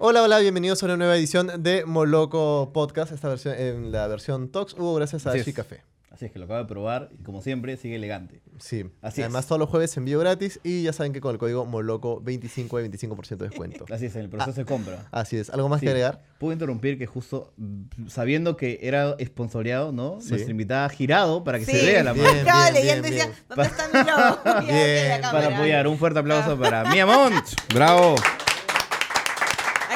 Hola, hola, bienvenidos a una nueva edición de Moloco Podcast, esta versión, en la versión Talks, hubo gracias a Así Café. Así es que lo acabo de probar y como siempre sigue elegante. Sí, Así además es. todos los jueves envío gratis y ya saben que con el código Moloco25 hay 25% de descuento. Así es, en el proceso de compra. Así es, ¿algo más Sí. que agregar? Puedo interrumpir que justo mm, sabiendo que era esponsoreado, ¿no? Sí. Nuestra invitada ha girado para que Sí, se vea la mano. estaba leyendo y decía, ¿dónde está mi logo? Para apoyar, un fuerte aplauso para Mia Mont. Bravo.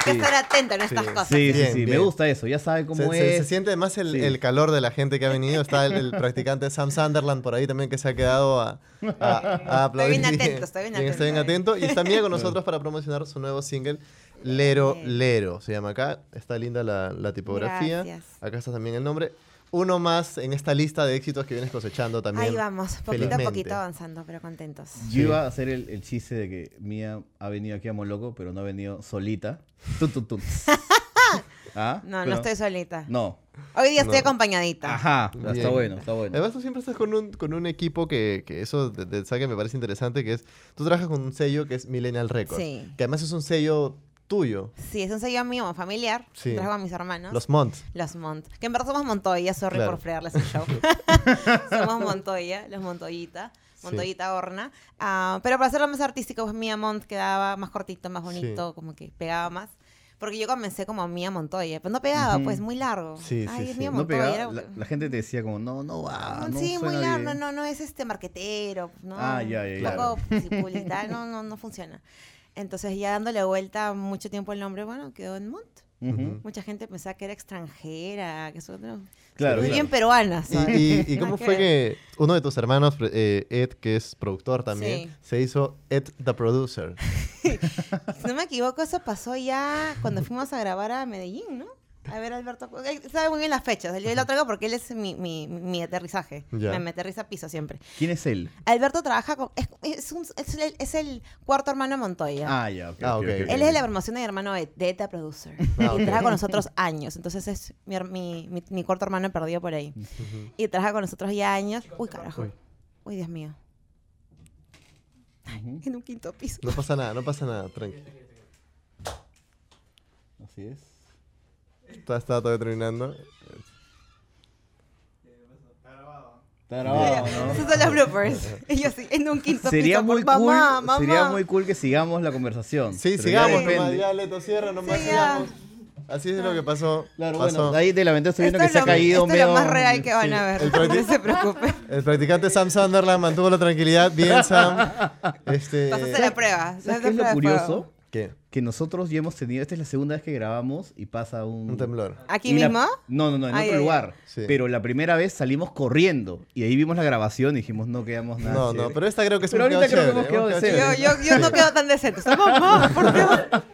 Hay que Sí. estar atento en estas Sí. cosas. Sí, sí, Bien, sí, me bien. gusta eso. Ya sabe cómo Se, se- es. se siente más el, Sí. el calor de la gente que ha venido. Está el, el practicante Sam Sunderland por ahí también que se ha quedado a, a, a aplaudir. bien atento, estoy bien Está bien atento. atento. Y está Mía con nosotros para promocionar su nuevo single, Lero. Lero. Se llama acá. Está linda la, la tipografía. Gracias. Acá está también el nombre. Uno más en esta lista de éxitos que vienes cosechando también. Ahí vamos, poquito a poquito avanzando, pero contentos. Yo iba a hacer el, el chiste de que Mia ha venido aquí a Moloco, pero no ha venido solita. Tun, tun, tun. ¿Ah? No, no estoy solita. No. Hoy día estoy No. acompañadita. Ajá. Bien. Está bueno, está bueno. Además, tú siempre estás con un, con un equipo que, que eso de, de saque me parece interesante, que es, tú trabajas con un sello que es Millennial Records, Sí. que además es un sello tuyo, Sí, es un sello mío familiar. Sí. Trabajo con mis hermanos. los Monts. Los Mont. Que en verdad somos Montoya, sorry Claro. por fregarles el show. somos Montoya, los Montoyita. Sí. Montoyita Horna. Ah, pero para hacerlo más artístico, pues Mía Mont quedaba más cortito, más bonito, como que pegaba más. Porque yo comencé como Mía Montoya. Pues no pegaba, Ujú. pues muy largo. Sí, Ay, sí, es sí. Mía no Montoya. pegaba, era- la, la gente te decía como, no, no va, no sí, muy largo. No, bien. no, no es este marquetero. No, Ah, ya, ya, ya. poco no, no, no funciona. Entonces, ya dándole vuelta mucho tiempo el nombre, bueno, quedó en Mont. Ujú. Mucha gente pensaba que era extranjera, que eso no. Claro, Muy claro. bien peruana. Y, y- cómo fue que uno de tus hermanos, eh, Ed, que es productor también, Sí. se hizo Ed the Producer? Si no me equivoco, eso pasó ya cuando fuimos a grabar a Medellín, ¿no? A ver, Alberto, eh, sabe muy bien las fechas. Yo lo traigo porque él es mi, mi, mi aterrizaje. Ya. Me, me aterriza a piso siempre. ¿Quién es él? Alberto trabaja con. Es, es, un- es el, es el cuarto hermano de Montoya. Ah, ya, ok. Ah, ok, ok, ok, ok. Él es de la promoción de hermano de de ETA Producer. Ah, y trabaja con nosotros años. Entonces es mi, mi, mi, mi cuarto hermano perdido por ahí. Y trabaja con nosotros ya años. Uy, carajo. Uy. Uy, Dios mío. En un quinto piso. No pasa nada, no pasa nada, tranqui. Así es. Está, está todavía terminando. Está grabado, ¿no? Esos son los bloopers. Y yo sí, en un quinto Sería piso. muy por- cool, mamá, mamá. sería muy cool que sigamos la conversación. Sí, sigamos nomás, ya Leto, cierra nomás, Sí, sigamos. Así es lo que pasó. Claro, pasó. bueno, ahí de la ventana estoy Esto viendo que es se ha lo- caído esto es lo medio... más real que van sí, a ver. el No se preocupen. El practicante Sam Sunderland mantuvo la tranquilidad. Bien, Sam. Este, Pasaste la prueba. ¿Sabes qué es lo curioso? ¿Qué? Que nosotros ya hemos tenido... Esta es la segunda vez que grabamos y pasa un... Un temblor. ¿Aquí y la- mismo? No, no, no, en Ay, otro ay, lugar. Sí. Pero la primera vez salimos corriendo y ahí vimos la grabación y dijimos, no quedamos nada No, no, pero esta creo que es Pero un ahorita creo que hemos quedado hemos de Yo, yo, yo no quedo tan decente. Mamá, por Dios.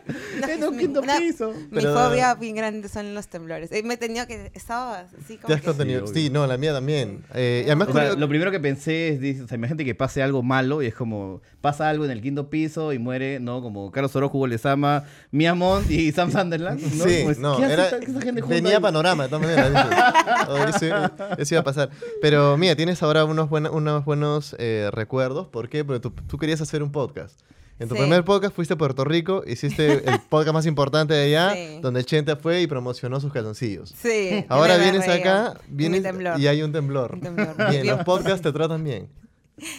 En un quinto Una- piso. Mi Pero- fobia bien grande son los temblores. Eh, Me he tenido que... Estaba así Te como has que... contenido. Sí, Sí, no, la mía también. Eh, y además, O sea, lo primero que pensé es, dice, o sea, imagínate que pase algo malo y es como, pasa algo en el quinto piso y muere, ¿no? Como Carlos Orojo, Hugo Lezama, Mia Mont y Sam Sunderland, ¿no? Sí, Como es, no, ¿qué hace era, venía panorama, de todas maneras. eso, eso iba a pasar. Pero mira, tienes ahora unos, buena- unos buenos eh, recuerdos. ¿Por qué? Porque tú, tú querías hacer un podcast. En tu Sí. primer podcast fuiste a Puerto Rico, hiciste el podcast más importante de allá, Sí. donde Chente fue y promocionó sus calzoncillos. Sí. Ahora vienes acá vienes y hay un temblor. Un temblor. Bien, los podcasts te tratan bien.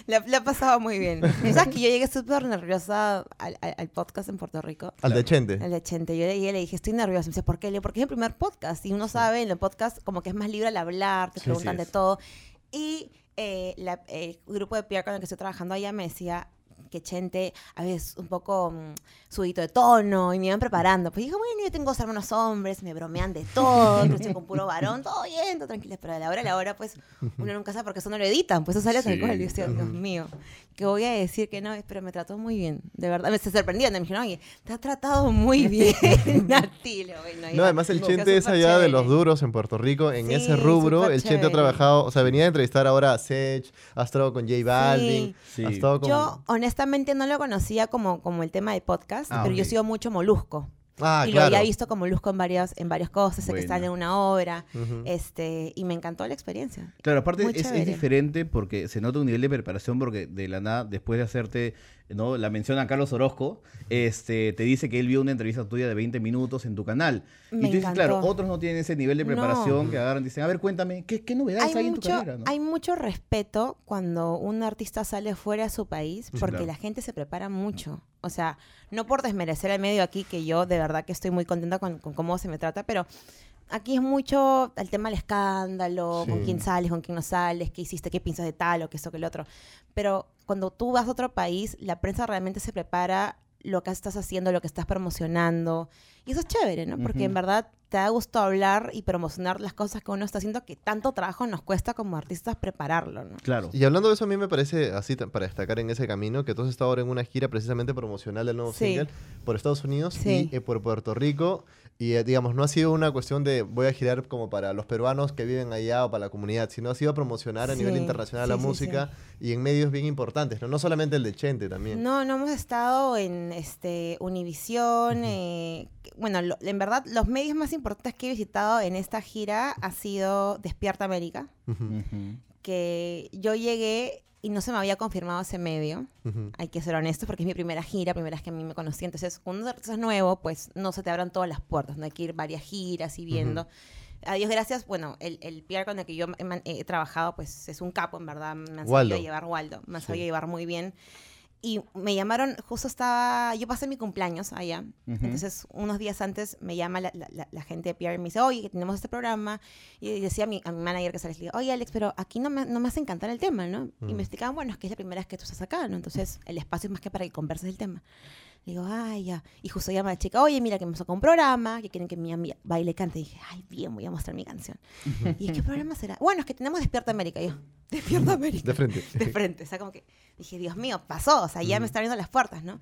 Le ha pasado muy bien. ¿Sabes que yo llegué súper nerviosa al, al- al podcast en Puerto Rico? Al de Chente. El de Chente. Yo llegué y le dije, estoy nerviosa. Me dice, ¿por qué? Le digo, porque es el primer podcast. Y uno sabe, en el podcast como que es más libre al hablar, te Sí, preguntan de todo. Y eh, la- el grupo de PR con el que estoy trabajando allá me decía que Chente a veces un poco subito de tono y me iban preparando. Pues dije, bueno, yo tengo dos hermanos hombres, me bromean de todo, con puro varón, todo bien, todo tranquilo. Pero a la hora, a la hora, pues uno nunca sabe porque eso no lo editan, pues eso sale tal Sí, cual. Y yo decía, Dios mío, que voy a decir que no, pero me trató muy bien, de verdad. Me se sorprendieron, me dijeron, oye, te ha tratado muy bien, Nati. Le digo, "Bueno, No, ya". además el Chente es allá de chévere. los duros en Puerto Rico. En Sí, ese rubro, el Chente ha trabajado, o sea, venía a entrevistar ahora a Sech, ha estado con J Balvin, Sí. ha estado con... Yo honestamente no lo conocía como, como el tema de podcast, Ah, pero yo ok. sigo mucho Molusco. Ah, y claro. lo había visto como Luzco en varias, en varias cosas, sé que están en una obra, este, y me encantó la experiencia. Claro, aparte es, diferente porque se nota un nivel de preparación porque de la nada, después de hacerte ¿no? la mención a Carlos Orozco, este, te dice que él vio una entrevista tuya de 20 minutos en tu canal. y tú dices, claro, otros no tienen ese nivel de No. preparación que agarran y dicen, a ver, cuéntame, ¿qué, qué novedades hay, Hay en tu mucho, carrera? ¿no? hay mucho respeto cuando un artista sale fuera de su país, porque claro. la gente se prepara mucho. O sea, no por desmerecer el medio aquí, que yo de verdad que estoy muy contenta con, con cómo se me trata, pero aquí es mucho el tema del escándalo, con quién sales, con quién no sales, qué hiciste, qué piensas de tal o qué esto, que el otro. Pero cuando tú vas a otro país, la prensa realmente se prepara lo que estás haciendo, lo que estás promocionando. Y eso es chévere, ¿no? Porque en Ujú. verdad te da gusto hablar y promocionar las cosas que uno está haciendo, que tanto trabajo nos cuesta como artistas prepararlo, ¿no? Claro. Y hablando de eso, a mí me parece, así para destacar en ese camino, que tú has estado ahora en una gira precisamente promocional del nuevo Sí. single por Estados Unidos Sí. y eh, por Puerto Rico. Y eh, digamos, no ha sido una cuestión de voy a girar como para los peruanos que viven allá o para la comunidad, sino ha sido promocionar a nivel internacional sí, la sí, música y en medios bien importantes, ¿no? No solamente el de Chente también. No, no hemos estado en este Univisión. eh, bueno, lo- en verdad, los medios más importantes que he visitado en esta gira ha sido Despierta América, que yo llegué y no se me había confirmado ese medio. Hay que ser honestos porque es mi primera gira, primera vez que a mí me conocí. Entonces, cuando es nuevo, pues no se te abran todas las puertas, no hay que ir varias giras y viendo. A Dios gracias, bueno, el, el PR con el que yo he, trabajado, pues es un capo, en verdad, me han Waldo. sabido llevar, Waldo, me han Sí. sabido llevar muy bien. Y me llamaron, justo estaba, yo pasé mi cumpleaños allá, Ujú. entonces unos días antes me llama la, la- la- gente de PR y me dice, oye, tenemos este programa, y decía a mi, a mi manager que se les digo, oye Alex, pero aquí no me, no me hace encantar el tema, ¿no? Y Mm. me explicaban, bueno, es que es la primera vez que tú estás acá, ¿no? Entonces el espacio es más que para que converses el tema. Le digo, ay, ya. Y justo llama la chica, oye, mira que me sacó un programa, que quieren que mi amiga baile y cante. Y dije, ay, bien, voy a mostrar mi canción. ¿Y qué programa será? Bueno, es que tenemos Despierta América. Y yo, Despierta América. De frente. De frente. O sea, como que dije, Dios mío, pasó. O sea, ya me está abriendo las puertas, ¿no?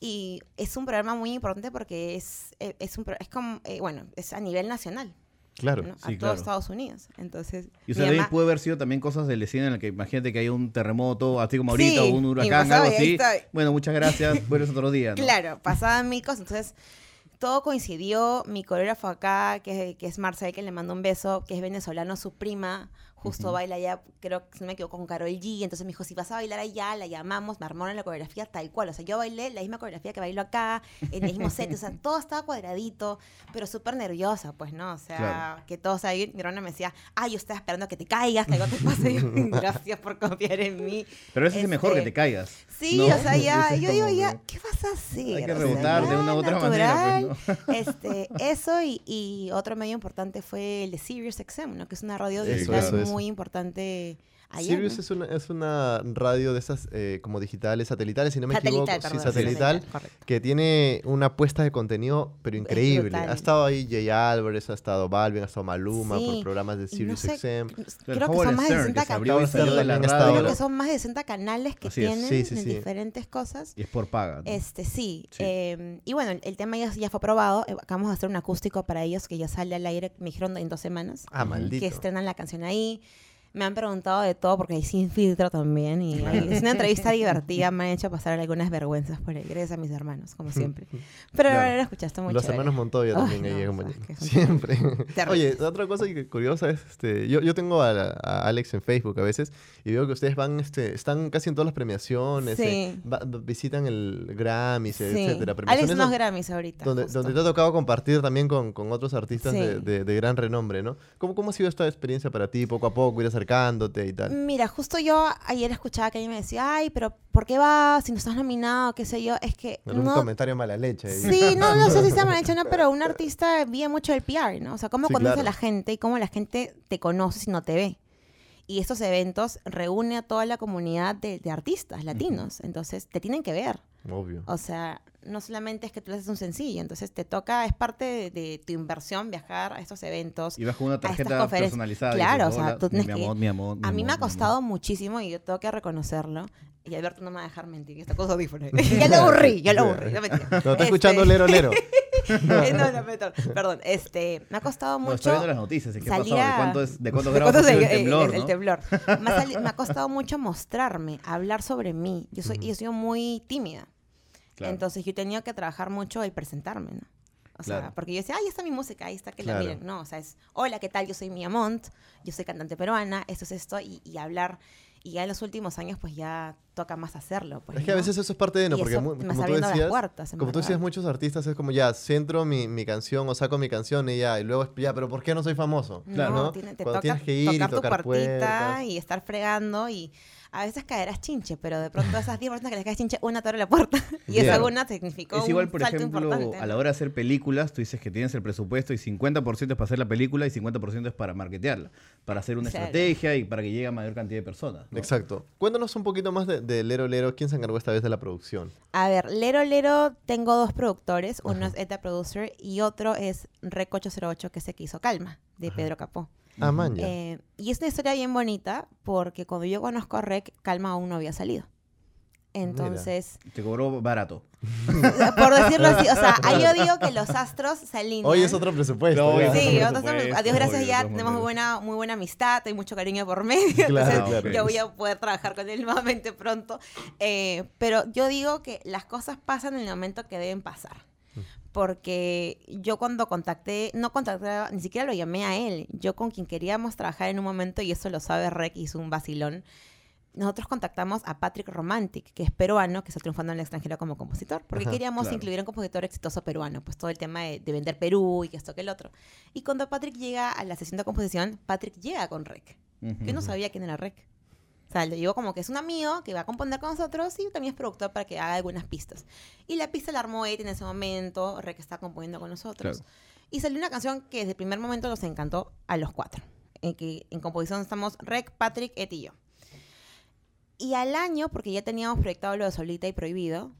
Y es un programa muy importante porque es, eh, es, un, es como, eh, bueno, es a nivel nacional, Claro. ¿no? a sí, todo claro. Estados Unidos. Entonces, Y o sea, mamá- puede haber sido también cosas del escena en la que imagínate que hay un terremoto, así como ahorita, Sí, o un huracán, algo así. estoy. Bueno, muchas gracias, vuelves otro día, ¿no? Claro, pasaban mil cosas. Entonces, todo coincidió. Mi coreógrafo acá, que, que es Marcel, que le mando un beso, que es venezolano, su prima, justo baila allá, creo que si no me equivoco, con Carol G. Entonces me dijo, si vas a bailar allá, la llamamos, me armaron la coreografía tal cual. O sea, yo bailé la misma coreografía que bailo acá, en el mismo set. O sea, todo estaba cuadradito, pero súper nerviosa, pues, ¿no? O sea, Claro. que todos ahí, mi hermana me decía, ay, yo estaba esperando que te caigas, que algo te pase. Gracias por confiar en mí. Pero ese es mejor que Este, te caigas. Sí, ¿no? o sea, ya, yo digo, ya, ¿qué vas a hacer? Hay que O sea, rebotar de ya, una u otra manera, pues, este, eso y, y otro medio importante fue el de Sirius XM, ¿no? Que es una radio claro. eso. Muy importante allá, Sirius ¿no? es, una, es una radio de esas eh, como digitales, satelitales, si no me Satelital, equivoco. perdón, sí, satelital. correcto. que tiene una apuesta de contenido, pero increíble. Ha estado ahí Jay Álvarez, ha estado Balvin, ha estado Maluma Sí, por programas de y no Sirius sé, XM. Creo que son más de Stern, 60 que se abrió canales. Creo que son más de 60 canales que Así tienen Sí, sí, en diferentes cosas. Y es por paga. ¿no? Este, sí. Sí. eh, y bueno, el, el tema ya, ya fue aprobado. Eh, Acabamos de hacer un acústico para ellos que ya sale al aire, me dijeron en dos semanas. Ah, maldito. que estrenan la canción ahí. Me han preguntado de todo porque hay sin filtro también. Y es una entrevista divertida. Me han hecho pasar algunas vergüenzas por ahí. Gracias a mis hermanos, como siempre. Pero Claro. ahora lo escuchaste muy Los chévere. hermanos Montoya también ahí no, sabes que son Siempre. Oye, otra cosa curiosa es, este, yo, yo tengo a, a Alex en Facebook a veces y veo que ustedes van, este, están casi en todas las premiaciones, eh, Sí. va- va- visitan el Grammys, Sí. etcétera. Alex unos donde- Grammys ahorita. donde, justo. donde te ha tocado compartir también con, con otros artistas Sí. de, de- de gran renombre, ¿no? ¿Cómo, ¿Cómo ha sido esta experiencia para ti, poco a poco, ir acercándote y tal? Mira, justo yo ayer escuchaba que alguien me decía, ay, pero ¿por qué vas si no estás nominado? ¿Qué sé yo? Es que no, comentario mala leche. ahí. Sí, no, no sé si está mal hecho, no, pero un artista vive mucho del PR, ¿no? O sea, cómo Sí, conoce claro. a la gente y cómo la gente te conoce si no te ve. Y estos eventos reúnen a toda la comunidad de, de artistas latinos, entonces te tienen que ver. Obvio. O sea, no solamente es que tú le haces un sencillo, entonces te toca, es parte de, de tu inversión viajar a estos eventos. Y vas con una tarjeta personalizada. Claro, dices, o sea, "Hola, tú tienes mi que- amor, mi amor, mi A mí amor, me ha mi amor". costado muchísimo y yo tengo que reconocerlo. Y Alberto no me va a dejar mentir, está con audífonos. ya lo aburrí, ya lo aburrí. No, mentira. No, está Este, escuchando Lero Lero. eh, no, no, perdón, perdón. Este, me ha costado No, mucho. estoy viendo las noticias. ¿y ¿Qué salir pasó? ¿De cuánto es, de cuántos ¿De grados cuánto el el- temblor, el no? temblor. Me ha, sali- me ha costado mucho mostrarme, hablar sobre mí. Yo soy, yo soy muy tímida. Claro. Entonces yo tenido que trabajar mucho el presentarme, ¿no? O sea, Claro. porque yo decía, ahí está mi música, ahí está que Claro. la miren. No, o sea, es, hola, ¿qué tal? Yo soy Mia Montt, yo soy cantante peruana, esto es esto, y, y hablar. Y ya en los últimos años, pues ya toca más hacerlo. Pues, Es que a ¿no? veces eso es parte de no, Y porque eso mu- me como tú decías, puertas, como tú decías, muchos artistas es como ya, centro mi, mi canción o saco mi canción y ya, y luego ya, pero ¿por qué no soy famoso? No, ¿no? tiene- te Cuando toca tienes que ir y tocar tu tocar puertita puertas. y estar fregando y a veces caerás chinche, pero de pronto esas 10 personas que les caes chinche, una te abre la puerta y esa Bien. una significó Es igual, un por salto ejemplo, importante. a la hora de hacer películas, tú dices que tienes el presupuesto y 50% es para hacer la película y 50% es para marketearla, para hacer una Claro. estrategia y para que llegue a mayor cantidad de personas. ¿no? Exacto. Cuéntanos un poquito más de, de Lero Lero. ¿Quién se encargó esta vez de la producción? A ver, Lero Lero tengo dos productores, uno es Eta Producer y otro es Rec 808, que es el que hizo Calma, de Pedro Capó. Ah, man. Eh, y es una historia bien bonita porque cuando yo conozco a Rec, Calma aún no había salido. Entonces, Te cobró barato. por decirlo así, o sea, ahí yo digo que los astros se alinean. Hoy es otro presupuesto. No, Sí, otro presupuesto, a Dios gracias obvio, ya tenemos muy buena, muy buena amistad, hay mucho cariño por medio, Claro, entonces claro. yo voy a poder trabajar con él nuevamente pronto. Eh, pero yo digo que las cosas pasan en el momento que deben pasar. Porque yo cuando contacté, no contacté, ni siquiera lo llamé a él, yo con quien queríamos trabajar en un momento, y eso lo sabe Rec, hizo un vacilón, nosotros contactamos a Patrick Romantic, que es peruano, que está triunfando en el extranjero como compositor, porque Ajá, queríamos claro. incluir a un compositor exitoso peruano, pues todo el tema de, de vender Perú y que esto que el otro. Y cuando Patrick llega a la sesión de composición, Patrick llega con Rec. Yo no sabía quién era Rec. O sea, le digo como que es un amigo que va a componer con nosotros y también es productor para que haga algunas pistas. Y la pista la armó Ed en ese momento, Rec está componiendo con nosotros. Claro. Y salió una canción que desde el primer momento nos encantó a los cuatro. En que en composición estamos Rec, Patrick, Ed y yo. Y al año, porque ya teníamos proyectado lo de Solita y Prohibido,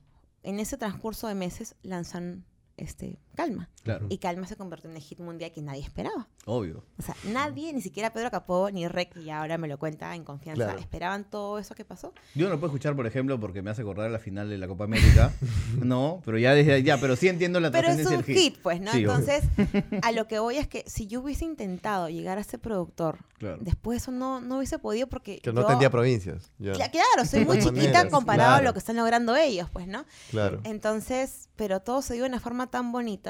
en ese transcurso de meses lanzan este Calma. Claro, Y Calma se convirtió en el hit mundial que nadie esperaba. obvio. O sea, nadie, ni siquiera Pedro Capó ni Rec, y ahora me lo cuenta en confianza, Claro. esperaban todo eso que pasó. Yo no lo puedo escuchar, por ejemplo, porque me hace acordar la final de la Copa América. no, pero ya desde ya, pero sí entiendo la Pero es un hit, pues, ¿no? Sí, obvio. Entonces, a lo que voy es que si yo hubiese intentado llegar a ese productor, Claro. después eso no, no hubiese podido porque Que no tendría provincias. ya. Cla- Claro, soy muy chiquita maneras, comparado a lo que están logrando ellos, pues, ¿no? Claro. Entonces, pero todo se dio de una forma tan bonita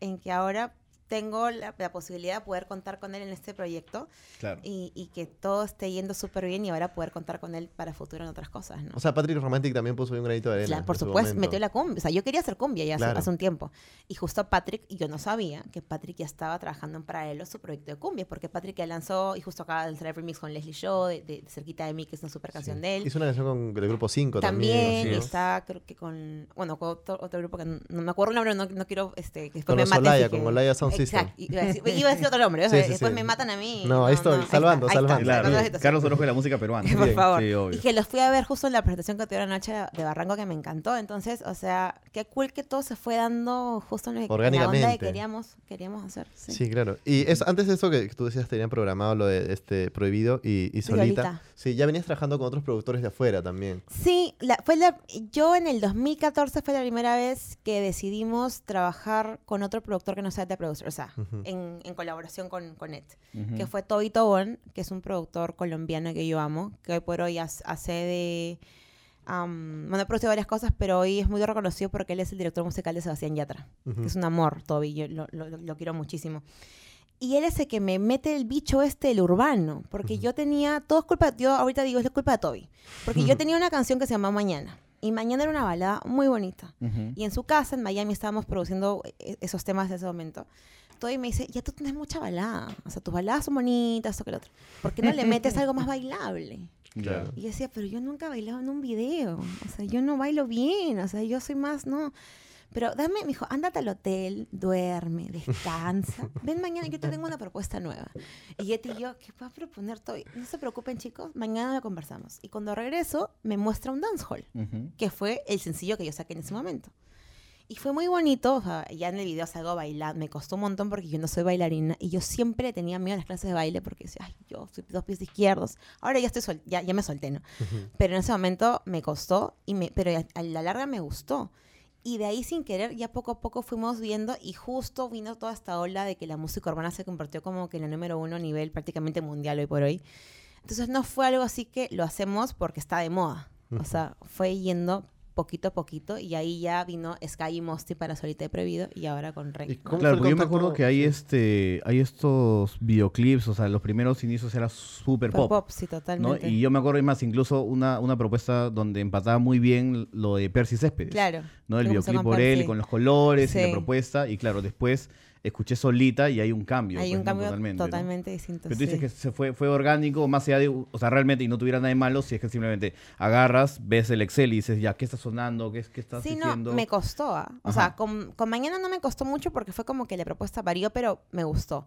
en que ahora tengo la, la posibilidad de poder contar con él en este proyecto Claro. y, y que todo esté yendo súper bien y ahora poder contar con él para futuro en otras cosas, ¿no? O sea, Patrick Romantic también puso un granito de arena. Claro, por supuesto, momento. metió la cumbia. O sea, yo quería hacer cumbia ya hace, Claro. hace un tiempo. Y justo Patrick, y yo no sabía que Patrick ya estaba trabajando en paralelo su proyecto de cumbia, porque Patrick ya lanzó, y justo acaba de lanzar el remix con Leslie Show, de, de- de Cerquita de mí, que es una super canción de él. Hizo una canción con el grupo 5 también. También es. está, creo que con, bueno, con otro, otro grupo que no, no me acuerdo el nombre, no, no quiero este, que después Con me. Olaya, con Olaya Sound System. Exacto, iba a decir, iba a decir otro nombre, o sea, Sí, sí, después sí. me matan a mí. No, ahí estoy, salvando, salvando. Carlos Orozco de la música peruana. Por Bien, favor. Obvio. y que los fui a ver justo en la presentación que tuvieron anoche de Barranco que me encantó. Entonces, o sea, qué cool que todo se fue dando justo en, lo- en la onda que Orgánicamente. queríamos, queríamos hacer. Sí. Sí, claro. Y eso, antes de eso que tú decías, tenían programado lo de este Prohibido y, y Solita. Solita. Sí, ya venías trabajando con otros productores de afuera también. Sí, la- fue la, yo en el 2014 fue la primera vez que decidimos trabajar con otro productor que no sea de producer, sea, Ujú. en, en colaboración con, con Ed, Ujú. que fue Toby Tobón, que es un productor colombiano que yo amo, que hoy por hoy hace de... am, bueno, ha producido varias cosas, pero hoy es muy reconocido porque él es el director musical de Sebastián Yatra, Ujú. que es un amor, Toby, yo lo, lo- lo quiero muchísimo. Y él es el que me mete el bicho este, el urbano, porque yo tenía, todo es culpa, yo ahorita digo, es culpa de Toby, porque yo tenía una canción que se llama Mañana, y Mañana era una balada muy bonita. Y en su casa, en Miami, estábamos produciendo e- esos temas de ese momento. Toby me dice, ya tú tienes mucha balada, o sea, tus baladas son bonitas, esto que lo otro. ¿Por qué no le metes algo más bailable? Claro. Y yo decía, pero yo nunca he bailado en un video. O sea, yo no bailo bien. O sea, yo soy más, no. Pero dame, me dijo, ándate al hotel, duerme, descansa. Ven mañana, yo te tengo una propuesta nueva. Y Yeti y yo, ¿qué va a proponer Toby? No se preocupen, chicos, mañana lo conversamos. Y cuando regreso, me muestra un dancehall, Ujú. que fue el sencillo que yo saqué en ese momento. Y fue muy bonito, o sea, ya en el video salgo bailando, me costó un montón porque yo no soy bailarina y yo siempre tenía miedo a las clases de baile porque decía, ay, yo soy dos pies izquierdos. Ahora ya estoy sol- ya, ya me solté, ¿no? Pero en ese momento me costó, y me, pero a, a la larga me gustó. Y de ahí sin querer, ya poco a poco fuimos viendo y justo vino toda esta ola de que la música urbana se convirtió como que en la número uno a nivel prácticamente mundial hoy por hoy. Entonces no fue algo así que lo hacemos porque está de moda. O sea, fue yendo poquito a poquito y ahí ya vino Sky y Mosty para Solita y Prohibido y ahora con Rey. ¿Y ¿no? Claro, porque yo me acuerdo que hay este, hay estos videoclips, o sea, los primeros inicios era super pop. pop, sí, ¿no? totalmente. Y yo me acuerdo, y más, incluso una, una propuesta donde empataba muy bien lo de Percy Céspedes. Claro. ¿no? El videoclip por él, con los colores y la propuesta. Y claro, después escuché solita y hay un cambio. Hay pues, un ¿no? cambio totalmente. totalmente, ¿no? distinto. Pero tú dices sí. que se fue, fue orgánico, más allá de, o sea, realmente, y no tuviera nada de malo, si es que simplemente agarras, ves el Excel y dices, ya, ¿qué está sonando? ¿Qué, qué estás Sí, no, me costó. ah. O sea, con, con Mañana no me costó mucho porque fue como que la propuesta varió, pero me gustó.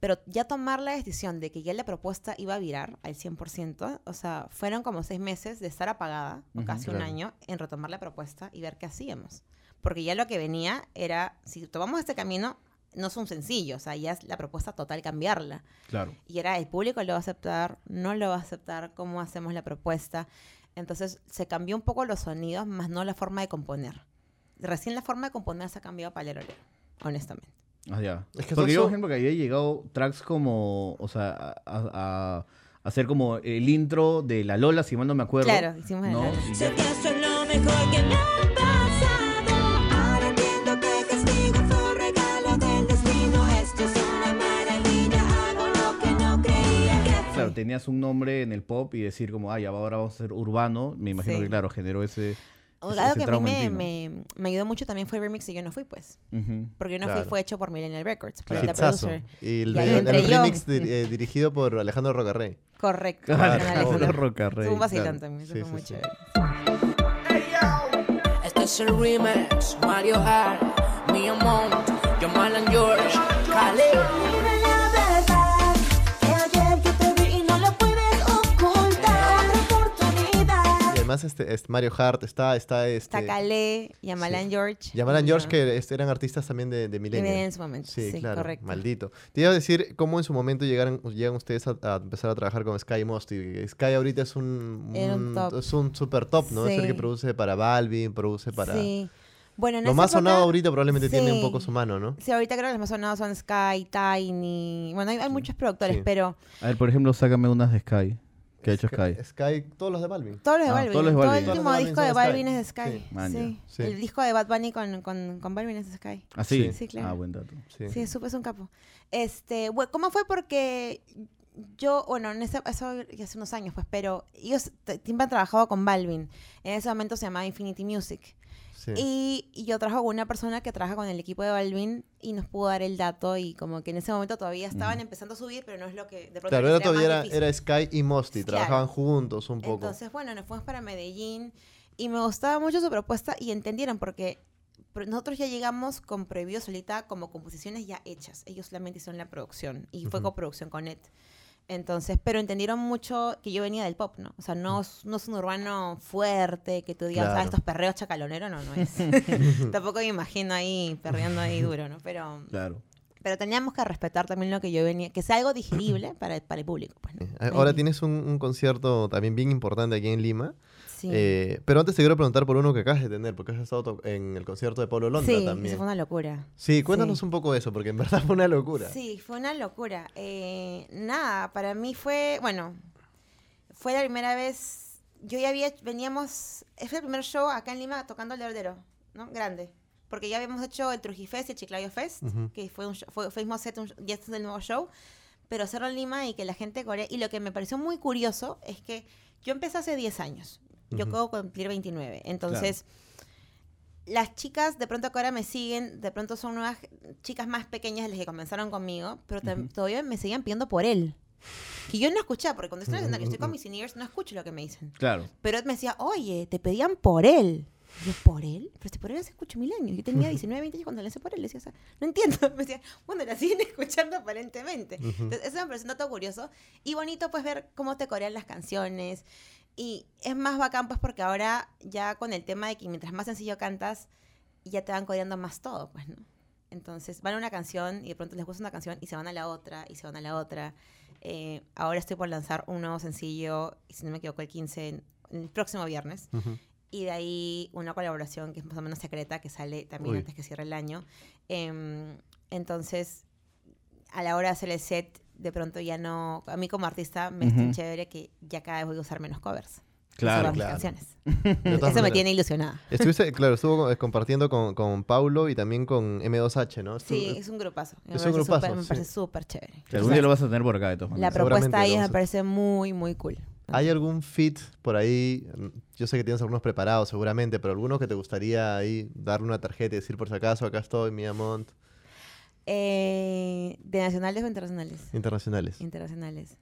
Pero ya tomar la decisión de que ya la propuesta iba a virar al 100%, o sea, fueron como seis meses de estar apagada, o Ujú, casi un claro. año, en retomar la propuesta y ver qué hacíamos. Porque ya lo que venía era, si tomamos este camino, no es un sencillo, o sea, ya es la propuesta total cambiarla. Claro. Y era, el público lo va a aceptar, no lo va a aceptar, cómo hacemos la propuesta. Entonces se cambió un poco los sonidos, más no la forma de componer. Recién la forma de componer se ha cambiado para Lero, honestamente. Ah, ya. Es que Porque son yo, por ejemplo, que había llegado tracks como, o sea, a, a- a hacer como el intro de La Lola, si mal no me acuerdo. Claro, hicimos el ¿no? Lola. Tenías un nombre en el pop y decir como, ay, ahora vamos a ser urbano. Me imagino Sí. que, claro, generó ese... O- Algo ese que a mí me, ayudó mucho también fue el remix y yo no fui, pues. Porque yo no Claro. fui, fue hecho por Millennial Records, por producer. Y el, Y el remix di- eh, dirigido por Alejandro Rocarrey. Correcto. Claro, Alejandro Alejandro. Rocarrey, Fue un vacilón también, eso Sí, fue sí, muy sí. chévere. Este es el remix, Mario Hart, Mia Mont, Jamal George, Khaled. Además este, este Mario Hart está, está este. Está Calé, Yamalan George. Yamalan y George, que este, eran artistas también de, de Millennial. en su momento. Sí, Sí, claro. correcto. Maldito. Te iba a decir cómo en su momento llegaron, llegan ustedes a, a empezar a trabajar con Sky Mosty. Sky ahorita es un, es un super top, ¿no? Es el que produce para Balvin, produce para... Sí. Bueno, en Lo más sonado ahorita probablemente tiene un poco su mano, ¿no? Sí, ahorita creo que los más sonados son Sky, Tiny. Bueno, hay, hay muchos productores, Sí. pero A ver, por ejemplo, sácame unas de Sky. Que ha hecho Sky? Sky, todos los de Balvin. todos los de Ah, Balvin. todos los de Todo el último disco de. Balvin es de Sky. Sí. El disco de Bad Bunny con, con, con Balvin es de Sky. ¿Ah, sí? Sí, claro. Ah, buen dato. Sí. Sí, es un capo. Este, ¿cómo fue? Porque yo, bueno, en ese, eso ya hace unos años, pues, pero ellos siempre han trabajado con Balvin. En ese momento se llamaba Infinity Music. Sí. Y, y yo trabajo con una persona que trabaja con el equipo de Balvin y nos pudo dar el dato y como que en ese momento todavía estaban empezando a subir, pero no es lo que de pronto Claro, era todavía Sky y Mosty, Claro. trabajaban juntos un poco. Entonces, bueno, nos fuimos para Medellín y me gustaba mucho su propuesta y entendieron porque nosotros ya llegamos con Prohibido Solita como composiciones ya hechas. Ellos solamente hicieron la producción y fue Ujú. coproducción con Ed. Entonces, pero entendieron mucho que yo venía del pop, ¿no? O sea, no, es- no es un urbano fuerte que tú digas, ah, Claro. estos perreos chacaloneros, no, no es. Tampoco me imagino ahí perreando ahí duro, ¿no? Pero, Claro. pero teníamos que respetar también lo que yo venía, que sea algo digerible para, el- para el público, pues, ¿no? Eh, Ahí Ahora tienes un, un concierto también bien importante aquí en Lima. Sí. Eh, pero antes te quiero preguntar por uno que acabas de tener, porque has estado en el concierto de Pablo Londra sí, también. eso fue una locura. Sí, cuéntanos Sí. un poco eso, porque en verdad fue una locura. Sí, fue una locura. Eh, nada, para mí fue, bueno, fue la primera vez, yo ya había, veníamos, fue el primer show acá en Lima tocando el Heredero, ¿no? Grande. Porque ya habíamos hecho el Trujifest y el Chiclayo Fest, que fue un show, fue, fue mismo set, un- ya este es el nuevo show, pero hacerlo en Lima y que la gente corea. Y lo que me pareció muy curioso es que yo empecé hace 10 años, yo Ujú. acabo de cumplir 29, entonces las chicas de pronto que ahora me siguen, de pronto son nuevas chicas más pequeñas de las que comenzaron conmigo, pero tam- Ujú. todavía me seguían pidiendo por él. Que yo no escuchaba, porque cuando estoy haciendo que estoy con mis seniors, no escucho lo que me dicen. Claro. Pero me decía, oye, te pedían por él. Y yo, ¿por él? Pero si por él hace escucho mil años. Yo tenía 19, 20 años cuando le hice por él. Le decía, o sea, no entiendo. Me decía, bueno, la siguen escuchando aparentemente. Entonces, eso me pareció un dato curioso. Y bonito, pues, ver cómo te corean las canciones. Y es más bacán, pues, porque ahora ya con el tema de que mientras más sencillo cantas, ya te van coreando más todo, pues, ¿no? Entonces, van a una canción y de pronto les gusta una canción y se van a la otra y se van a la otra. Eh, ahora estoy por lanzar un nuevo sencillo, y si no me equivoco, el 15, en- el próximo viernes. Y de ahí una colaboración que es más o menos secreta, que sale también Uy. antes que cierre el año. Em, entonces, a la hora de hacer el set, de pronto ya no... A mí como artista me es tan Ujú. chévere que ya cada vez voy a usar menos covers. Claro, claro. canciones. Eso me tiene ilusionada. Estuviste, claro, estuvo eh, compartiendo con, con Paulo y también con M2H, ¿no? Estuvo- Sí, es un grupazo. Me Es un grupazo, Me sí. parece súper chévere. Que algún día lo vas a tener por acá, de todas La maneras. Seguramente propuesta ahí me parece muy, muy cool. ¿Hay algún fit por ahí? Mm, Yo sé que tienes algunos preparados seguramente, pero alguno que te gustaría ahí darle una tarjeta y decir por si acaso, acá estoy, Miamont, Eh, ¿De nacionales o internacionales? internacionales. Internacionales.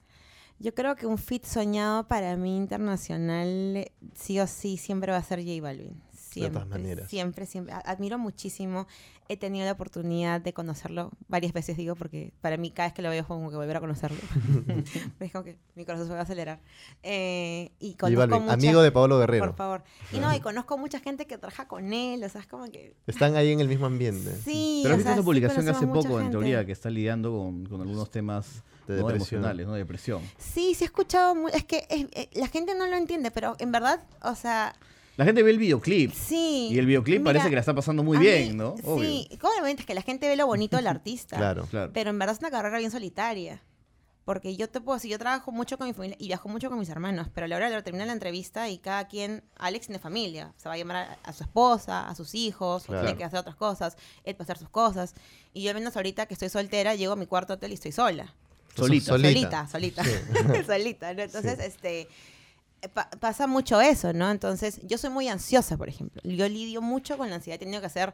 Yo creo que un fit soñado para mí internacional, sí o sí, siempre va a ser J Balvin. Siempre, todas maneras. Siempre, siempre. Admiro muchísimo. He tenido la oportunidad de conocerlo varias veces, digo, porque para mí cada vez que lo veo es como que volver a conocerlo. es como que mi corazón se va a acelerar. Eh, y conozco Balvin, mucha- amigo de Pablo Guerrero. Por favor. Y no, y conozco mucha gente que trabaja con él, o sea, es como que... Están ahí en el mismo ambiente. Sí, Pero has visto sí publicación que hace poco, en gente. teoría, que está lidiando con, con algunos temas De ¿no? emocionales, ¿no? De depresión. Sí, sí he escuchado, es que es- eh, la gente no lo entiende, pero en verdad, o sea, La gente ve el videoclip. sí. Y el videoclip Mira, parece que la está pasando muy bien, mí- ¿no? Sí, obviamente es que la gente ve lo bonito del artista. Claro. Claro. Pero en verdad es una carrera bien solitaria. Porque yo te puedo decir, yo trabajo mucho con mi familia y viajo mucho con mis hermanos, pero a la hora de terminar la entrevista y cada quien, Alex tiene familia, se va a llamar a, a su esposa, a sus hijos, o Claro. tiene que hacer otras cosas, él va a hacer sus cosas. Y yo al menos ahorita que estoy soltera, llego a mi cuarto hotel y estoy sola. Solita. Solita. Solita, solita. Sí. solita, ¿no? Entonces, este pa- pasa mucho eso, ¿no? Entonces, yo soy muy ansiosa, por ejemplo. Yo lidio mucho con la ansiedad, he tenido que hacer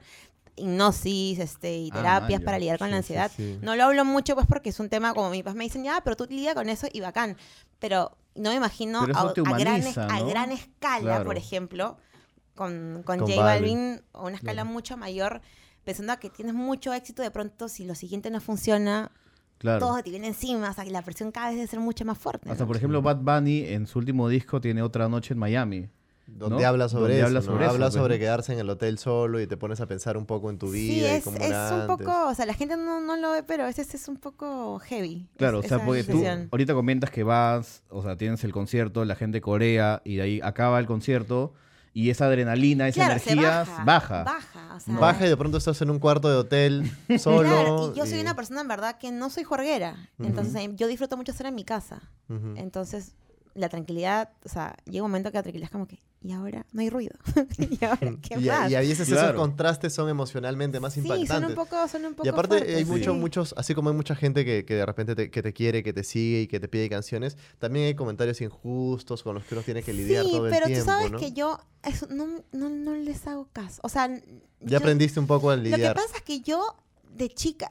hipnosis, este, y Ah, terapias ya. para lidiar con Sí, la sí, ansiedad. sí. No lo hablo mucho, pues, porque es un tema como mis papás me dicen, ya, pero tú lidia con eso y bacán. Pero no me imagino a, te a gran, humaniza, a ¿no? gran escala, Claro. por ejemplo, con, con, Con J Balvin. A una escala mucho mayor, pensando que tienes mucho éxito, de pronto, si lo siguiente no funciona, Claro. todo te viene encima, o sea, que la presión cada vez debe ser mucho más fuerte. Hasta ¿no? por ejemplo, Bad Bunny en su último disco tiene otra noche en Miami. Donde ¿no? habla sobre Donde eso. habla ¿no? sobre eso, Habla pues, sobre ¿no? quedarse en el hotel solo y te pones a pensar un poco en tu Sí, vida y es, cómo es era un antes. poco, o sea, la gente no, no lo ve, pero a veces es un poco heavy. Claro, es- o sea, porque tú ahorita comentas que vas, o sea, tienes el concierto, la gente corea y de ahí acaba el concierto y esa adrenalina, esa Claro, se energía baja. baja. Baja, o sea, Baja y de pronto estás en un cuarto de hotel solo. Claro, y yo soy una persona en verdad que no soy juerguera. Entonces eh, yo disfruto mucho estar en mi casa. Entonces, la tranquilidad, o sea, llega un momento que la tranquilidad es como que, y ahora no hay ruido. y ahora, ¿qué Y, más? y a veces esos contrastes son emocionalmente más sí, impactantes. son un poco, son un poco Y aparte fuertes, hay sí. mucho, muchos, así como hay mucha gente que, que de repente te, que te quiere, que te sigue y que te pide canciones, también hay comentarios injustos con los que uno tiene que lidiar sí, todo el pero tiempo, tú sabes ¿no? que yo eso, no, no, no les hago caso. O sea, Ya yo- aprendiste un poco a Lo que lidiar. pasa es que yo, de chica,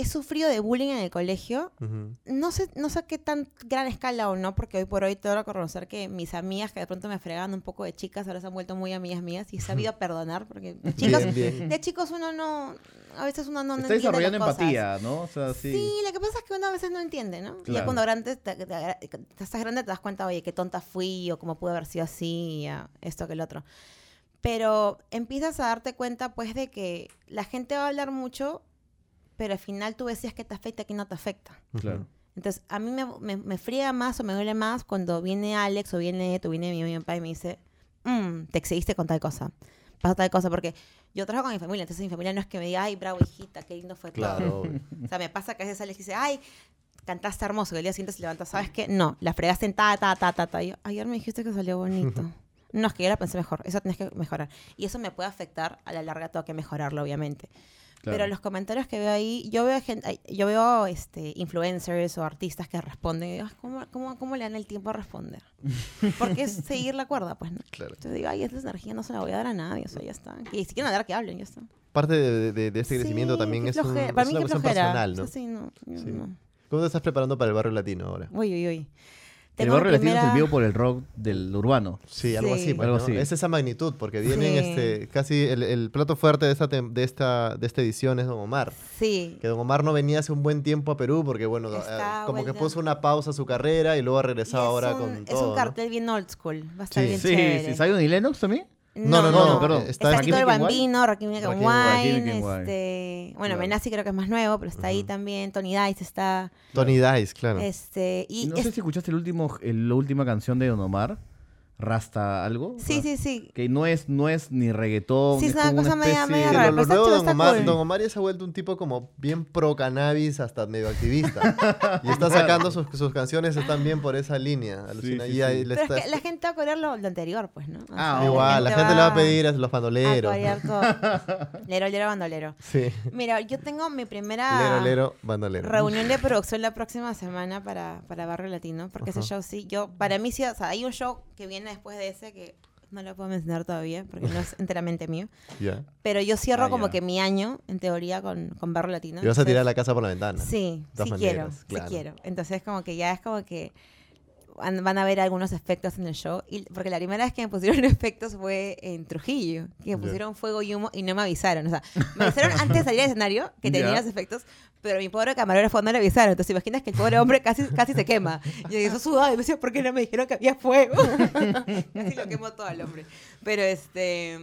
he sufrido de bullying en el colegio. Ujú. No sé, no sé qué tan gran escala o no, porque hoy por hoy tengo que reconocer que mis amigas que de pronto me fregaban un poco de chicas, ahora se han vuelto muy amigas mías y he sabido perdonar, porque de chicos, Bien, bien. de chicos uno no, a veces uno no, Está entiende las desarrollando cosas. empatía, ¿no? O sea, sí. Sí. lo que pasa es que uno a veces no entiende, ¿no? Y ya Claro. cuando grande te- te estás grande te das cuenta, oye, qué tonta fui o cómo pude haber sido así, ya, esto que el otro. Pero empiezas a darte cuenta, pues, de que la gente va a hablar mucho, pero al final tú decías que te afecta que no te afecta. Claro. Entonces, a mí me, me, me friega más o me duele más cuando viene Alex o viene Eto, viene mi, mi papá y me dice, "Mm, te excediste con tal cosa. Pasó tal cosa, porque yo trabajo con mi familia, entonces mi familia no es que me diga, ay, bravo, hijita, qué lindo fue todo. Claro, obvio. O sea, me pasa que a veces Alex dice, ay, cantaste hermoso, que el día siguiente se levanta, ¿sabes qué? No, la fregaste en ta, ta, ta, ta, ta. Y yo, ayer me dijiste que salió bonito. No, es que yo la pensé mejor, eso tienes que mejorar. Y eso me puede afectar, a la larga tengo que mejorarlo, obviamente. Claro. Pero los comentarios que veo ahí, yo veo gente, yo veo este, influencers o artistas que responden, y digo, "Ay, ¿cómo, cómo, cómo le dan el tiempo a responder? Porque es seguir la cuerda, pues, ¿no? Claro. Entonces digo, ay, esa energía no se la voy a dar a nadie, o sea, ya está. Y si quieren hablar, que hablen, ya está. Parte de, de- de este crecimiento Sí, también es, un- flojera. es Para mí una cuestión personal, ¿no? O sea, sí, no, Sí. no. ¿Cómo te estás preparando para el barrio latino ahora? Uy, uy, uy. El barrio latino es el primera- vivo por el rock del urbano. Sí, algo Sí. así. pues, Algo ¿no? así. Es esa magnitud, porque vienen Sí. este, casi el, el plato fuerte de esta, de, esta, de esta edición es Don Omar. Sí. Que Don Omar no venía hace un buen tiempo a Perú porque, bueno, Está eh, como que vuelta. puso una pausa a su carrera y luego ha regresado ahora un- con Es todo. un ¿no? cartel bien old school. Va a estar Sí. bien Sí, chévere. sí. ¿Zion y Lennox también? No, no, no, perdón. Está, Está Tito el. Bambino, Rakim Wine, este... Bueno, Claro. Menassi creo que es más nuevo, pero está ahí también. Tony Dice está... Tony Dice, claro. Este... Y no es- sé si escuchaste el último, el- la última canción de Don Omar. Rasta algo. Sí, sí, sí. Que no es, no es ni reggaetón. Sí, es una como cosa media- especie- media Sí, rara, lo, chulo, Don Omar, cool. Don Omar ya se ha vuelto un tipo como bien pro cannabis, hasta medio activista. y está sacando sus, sus canciones, están bien por esa línea. alucina. sí, y ahí sí. le Pero está- es que la gente va a corear lo, lo anterior, pues, ¿no? O Ah, sea, Igual, la gente le va a pedir a los a bandoleros. corear todo. Lero, lero, bandolero. Sí. Mira, yo tengo mi primera Lero, lero, bandolero. reunión de producción la próxima semana para, para Barrio Latino, porque ese Ajá. show sí, yo, para mí sí, o sea, hay un show que viene después de ese que no lo puedo mencionar todavía, porque no es enteramente mío, Ya. pero yo cierro Ah, como ya. que mi año, en teoría, con, con Barrio Latino. Y vas a tirar la casa por la ventana. Sí, sí todas quiero, maneras, sí claro. quiero. Entonces como que ya es como que van, a ver algunos efectos en el show. Y, porque la primera vez que me pusieron efectos fue en Trujillo, que me pusieron fuego y humo y no me avisaron. O sea, me avisaron antes de salir al escenario que tenía los efectos, pero mi pobre camarógrafo no le avisaron. Entonces imaginas que el pobre hombre casi, casi se quema. Y yo eso sudado y me decía, ¿por qué no me dijeron que había fuego? casi lo quemo todo al hombre. Pero este...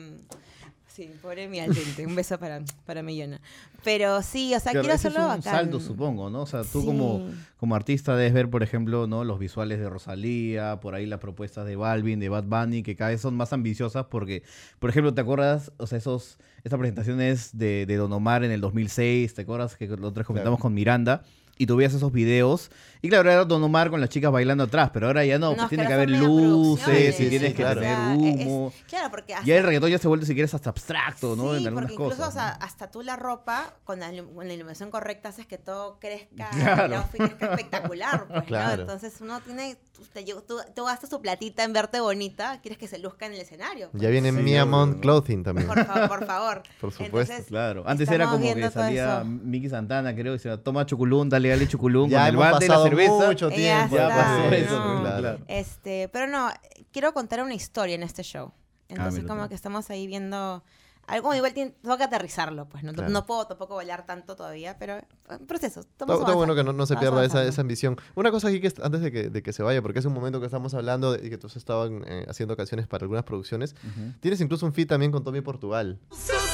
Sí, pobre mi altente. Un beso para, para Millona. Pero sí, o sea, Claro, quiero ese es hacerlo un bacán. salto, supongo, ¿no? O sea, tú Sí. como, como artista debes ver, por ejemplo, ¿no? Los visuales de Rosalía, por ahí las propuestas de Balvin, de Bad Bunny, que cada vez son más ambiciosas porque, por ejemplo, ¿te acuerdas? O sea, esos, esas presentaciones de, de Don Omar en el 2006, ¿te acuerdas que los tres comentamos Claro. con Miranda? Y tú veías esos videos. Y claro, era Don Omar con las chicas bailando atrás, pero ahora ya no, No, pues es tiene que haber luces, y sí, tienes sí, que claro. tener O sea, es- humo. claro, porque hasta, Ya el reggaetón ya se vuelve, si quieres, hasta abstracto, ¿no? Sí, en algunas porque incluso, cosas. o sea, ¿no? hasta tú la ropa, con la, ilu- con la iluminación correcta, haces que todo crezca, Claro. el outfit crezca espectacular, pues, ¿no? Claro. Entonces uno tiene, tú, te lle- tú, tú gastas tu platita en verte bonita, quieres que se luzca en el escenario. pues. Ya viene Sí, Mia. Clothing también. Por, fa- por favor. Por supuesto. Entonces, Claro, antes era como que salía. Miki Santana, creo, y decía, toma chuculún, dale, dale chuculún, Ya con el hemos bate y la pasado cerveza. mucho Ya tiempo. Ya está, pasó de eso, no. claro. Este, pero no, quiero contar una historia en este show. Entonces, mira como tú. que estamos ahí viendo algo igual tiene, tengo que aterrizarlo, pues no, Claro. no puedo tampoco bailar tanto todavía, pero proceso. Está, está bueno que no, no se pierda esa, esa ambición. Una cosa aquí que antes de que, de que se vaya, porque hace un momento que estamos hablando de- y que todos estaban eh, haciendo canciones para algunas producciones, Ujú. tienes incluso un feat también con Tommy Portugal. Súbela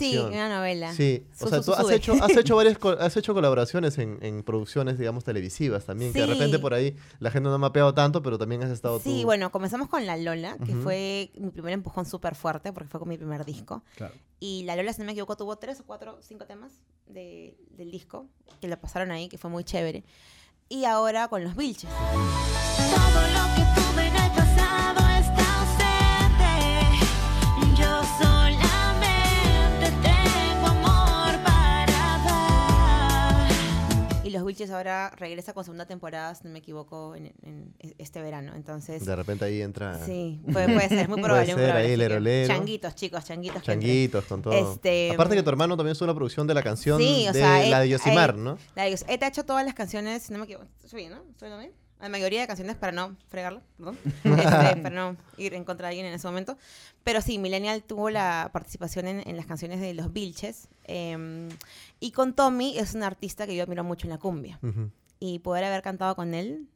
Una Sí, una novela. Sí, o Su- sea, su- tú su- has hecho, has hecho varias has hecho colaboraciones en, en producciones, digamos, televisivas también, que de repente Sí. por ahí la gente no ha mapeado tanto, pero también has estado Sí, tú. bueno, comenzamos con La Lola, que Ujú. fue mi primer empujón súper fuerte, porque fue con mi primer disco. Claro. Y La Lola, si no me equivoco, tuvo tres o cuatro, cinco temas de- del disco, que lo pasaron ahí, que fue muy chévere. Y ahora con Los Vilches. Todo lo que tuve en el Los Vilches ahora regresa con segunda temporada, si no me equivoco, en, en este verano. Entonces, De repente ahí entra sí, puede, puede ser, muy Puede probable. muy ser probable. ahí, lero. Changuitos, chicos, changuitos. changuitos con todo. Este, Aparte que tu hermano también hizo una producción de la canción Sí, o de sea, la de Yosimar, él- ¿no? La de Dios. Él te ha hecho todas las canciones, si no me equivoco. Estoy bien, ¿no? ¿Estoy bien? La mayoría de canciones para no fregarlo, perdón. Este, para no ir en contra de alguien en ese momento. Pero sí, Millennial tuvo la participación en, en las canciones de Los Vilches. eh, y con Tommy es un artista que yo admiro mucho en la cumbia. Ujú. Y poder haber cantado con él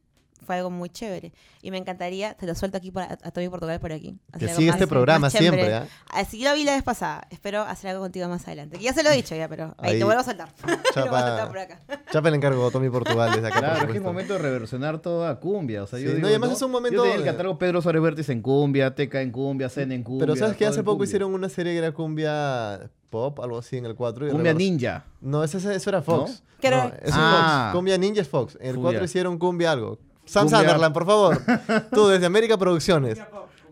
fue algo muy chévere. Y me encantaría, te lo suelto aquí para, a Tommy Portugal por aquí. Que sigue más- este programa siempre, ¿ah? Así lo vi la vez pasada. Espero hacer algo contigo más adelante. Que ya se lo he dicho ya, pero ahí, Ahí. te vuelvo a soltar. Te vuelvo a Chapa. soltar por acá. Chapa el encargo, Tommy Portugal, desde acá. Claro, es que es supuesto. momento de reversionar toda cumbia. O sea, yo Sí, no, digo, y además es un momento Yo tenía el de- catálogo Pedro Suárez Vértiz en cumbia, Teca en cumbia, Cena en cumbia. Pero sabes que hace poco cumbia. hicieron una serie que era cumbia pop, algo así en el 4. y Cumbia Ninja. No, ese, ese- eso era Fox. ¿Qué era? No, eso es Ah. Fox. Cumbia Ninja es Fox. En el Cumbia. 4 hicieron cumbia algo. Sam Cumbia- Sunderland, por favor. Tú, desde América Producciones.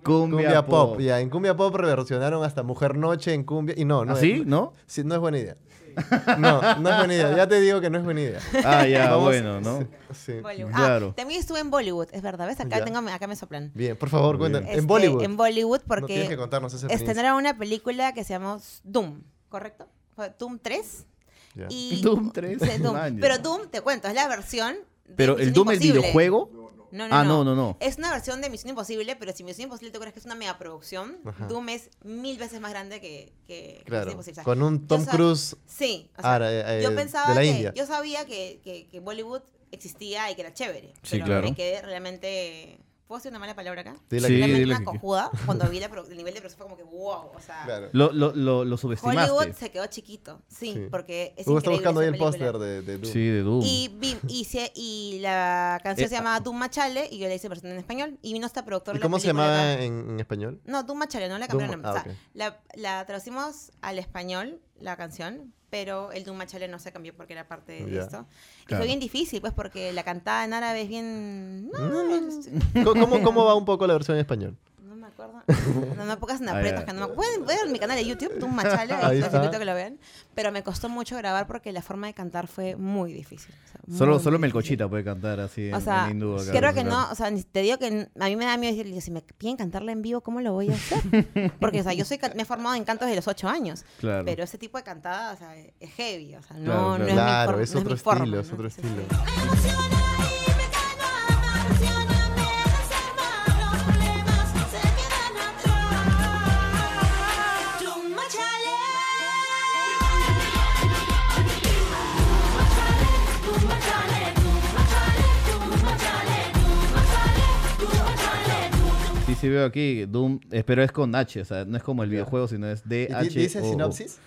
Cumbia, Cumbia, pop. Ya, en Cumbia Pop reversionaron hasta Mujer Noche en Cumbia. Y no, no. ¿Así? es- ¿No? sí, no es buena idea. No, no es buena idea. Ya te digo que no es buena idea. Ah, ya, Vamos- bueno, ¿no? Sí. Bollywood. Claro. Ah, también estuve en Bollywood, es verdad. ¿Ves? Acá, tengo, acá me soplan. Bien, por favor, cuéntanos. Este, En Bollywood. En Bollywood No tienes que porque contarnos esa estrenaron una película que se llama Doom, ¿correcto? Doom 3. Ya. Y, Doom 3, Sí, Doom. Pero Doom, te cuento, es la versión. Pero el Doom, el Imposible. videojuego. No, no, Ah, no. no, no, no. Es una versión de Misión Imposible, pero si Misión Imposible te acuerdas que es una mega producción, Ajá. Doom es mil veces más grande que, que que Claro. Misión Imposible. O sea, Con un Tom Cruise Sí, o sea, Ah, eh, yo eh, pensaba de la que, India. yo sabía que, que, que Bollywood existía y que era chévere, Sí, pero claro. me quedé realmente ¿Puedo decir una mala palabra acá? Sí, que- Realmente dile una que- cojuda. Cuando vi la pro- el nivel de producción fue como que wow. O sea, Claro. Lo, lo, lo, lo subestimaste. Hollywood se quedó chiquito. Sí, Sí. porque es Hugo está increíble buscando ahí esa el película. póster de, de Doom. Sí, de Doom. Y, vi- y, se- y la canción Eh, se llama Doom Machale y yo le hice versión en español. Y vino esta productora ¿Y de la cómo se película llamaba acá. en, en español? No, Doom Machale, no la cambiaron. Doom- o sea, ah, ok. la, la traducimos al español, la canción, pero el Doom Machale no se cambió porque era parte de Ya. esto. Y Claro. fue bien difícil, pues, porque la cantada en árabe es bien... No, es- ¿Cómo, cómo, cómo va un poco la versión en español? no me acuerdo. No, no pocas aprietas que no me Pueden ver en mi canal de YouTube, Doom Machale, Ahí los invito a que lo vean. Pero me costó mucho grabar porque la forma de cantar fue muy difícil. o sea, Solo, muy, solo difícil. Melcochita puede cantar así en, O sea, en hindú acá. creo que no, o sea, te digo que a mí me da miedo decirle, si me piden cantarla en vivo, ¿cómo lo voy a hacer? Porque, o sea, yo soy, me he formado en cantos desde los ocho años, Claro. pero ese tipo de cantada, o sea, es heavy, o sea, no, Claro, no claro. es mi Claro, forma, es no otro mi forma, estilo, es ¿no? otro Entonces, estilo. Sí, veo aquí Doom, eh, pero es con H, o sea, no es como el videojuego, sino es ¿Y D H ¿Dice O, O. sinopsis?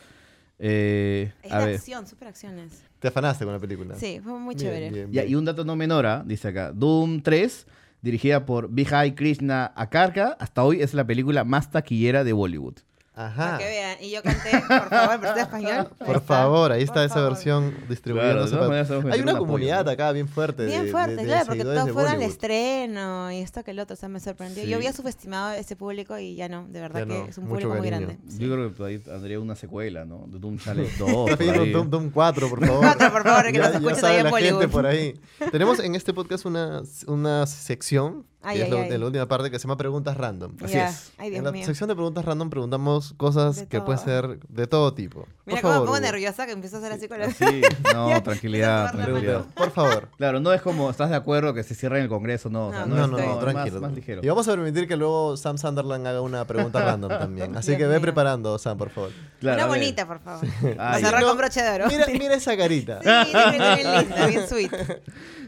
Eh, Es a de ver. acción, super acciones. Te afanaste con la película. Sí, fue muy Bien, chévere. bien, Ya, bien. y un dato no menor, ¿ah? dice acá, Doom 3, dirigida por Vijay Krishna Akarka, hasta hoy es la película más taquillera de Bollywood. Ajá. Para que vean. Y yo canté, por favor, versión español. Ahí Por favor, ahí está Por esa favor. versión Claro, distribuyéndose. de todas para- Hay una un apoyo, comunidad ¿no? acá bien fuerte. de- Bien de- fuerte, de claro, porque todos de fueron al estreno y esto que el otro, o sea, me sorprendió. Sí. Yo había subestimado ese público y ya no, de verdad Ya que no, es un mucho público muy cariño. grande. Yo creo que ahí tendría una secuela, ¿no? De Doom Challenge 2. Está por pidiendo ahí. Doom, Doom 4, por favor. 4, por favor, que nos ya escuche sabe todavía en Bollywood. por ahí. Tenemos en este podcast una, una sección, Ay, que es ay, la, ay. de la última parte, que se llama Preguntas Random. Así es. Ay, en la mío. sección de preguntas random preguntamos cosas De que pueden todo. ser de todo tipo. Mira por cómo me pongo nerviosa que empiezo a hacer así con la... Sí, no, tranquilidad, tranquilidad. Por favor. Claro, no es como, ¿estás de acuerdo que se cierre en el Congreso? No, o sea, No, No, no, es más- tranquilo. Más, ligero. Y vamos a permitir que luego Sam Sunderland haga una pregunta random también. Así Dios que ve mío. preparando, Sam, por favor. Claro, Una bonita, por favor. Para cerrar con broche de oro. Mira, mira esa carita. Sí, bien, bien linda, bien sweet.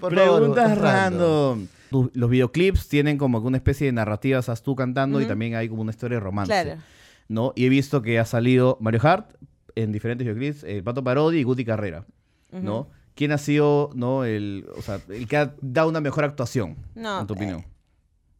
Por favor, Preguntas random. Los videoclips tienen como que una especie de narrativa, estás tú cantando y también hay como una historia de romance. Claro. ¿no? Y he visto que ha salido Mario Hart en diferentes videoclips, el Pato Parodi y Guti Carrera, ¿no? ¿Quién ha sido, no, el, o sea, el que ha dado una mejor actuación, No, en tu eh, opinión?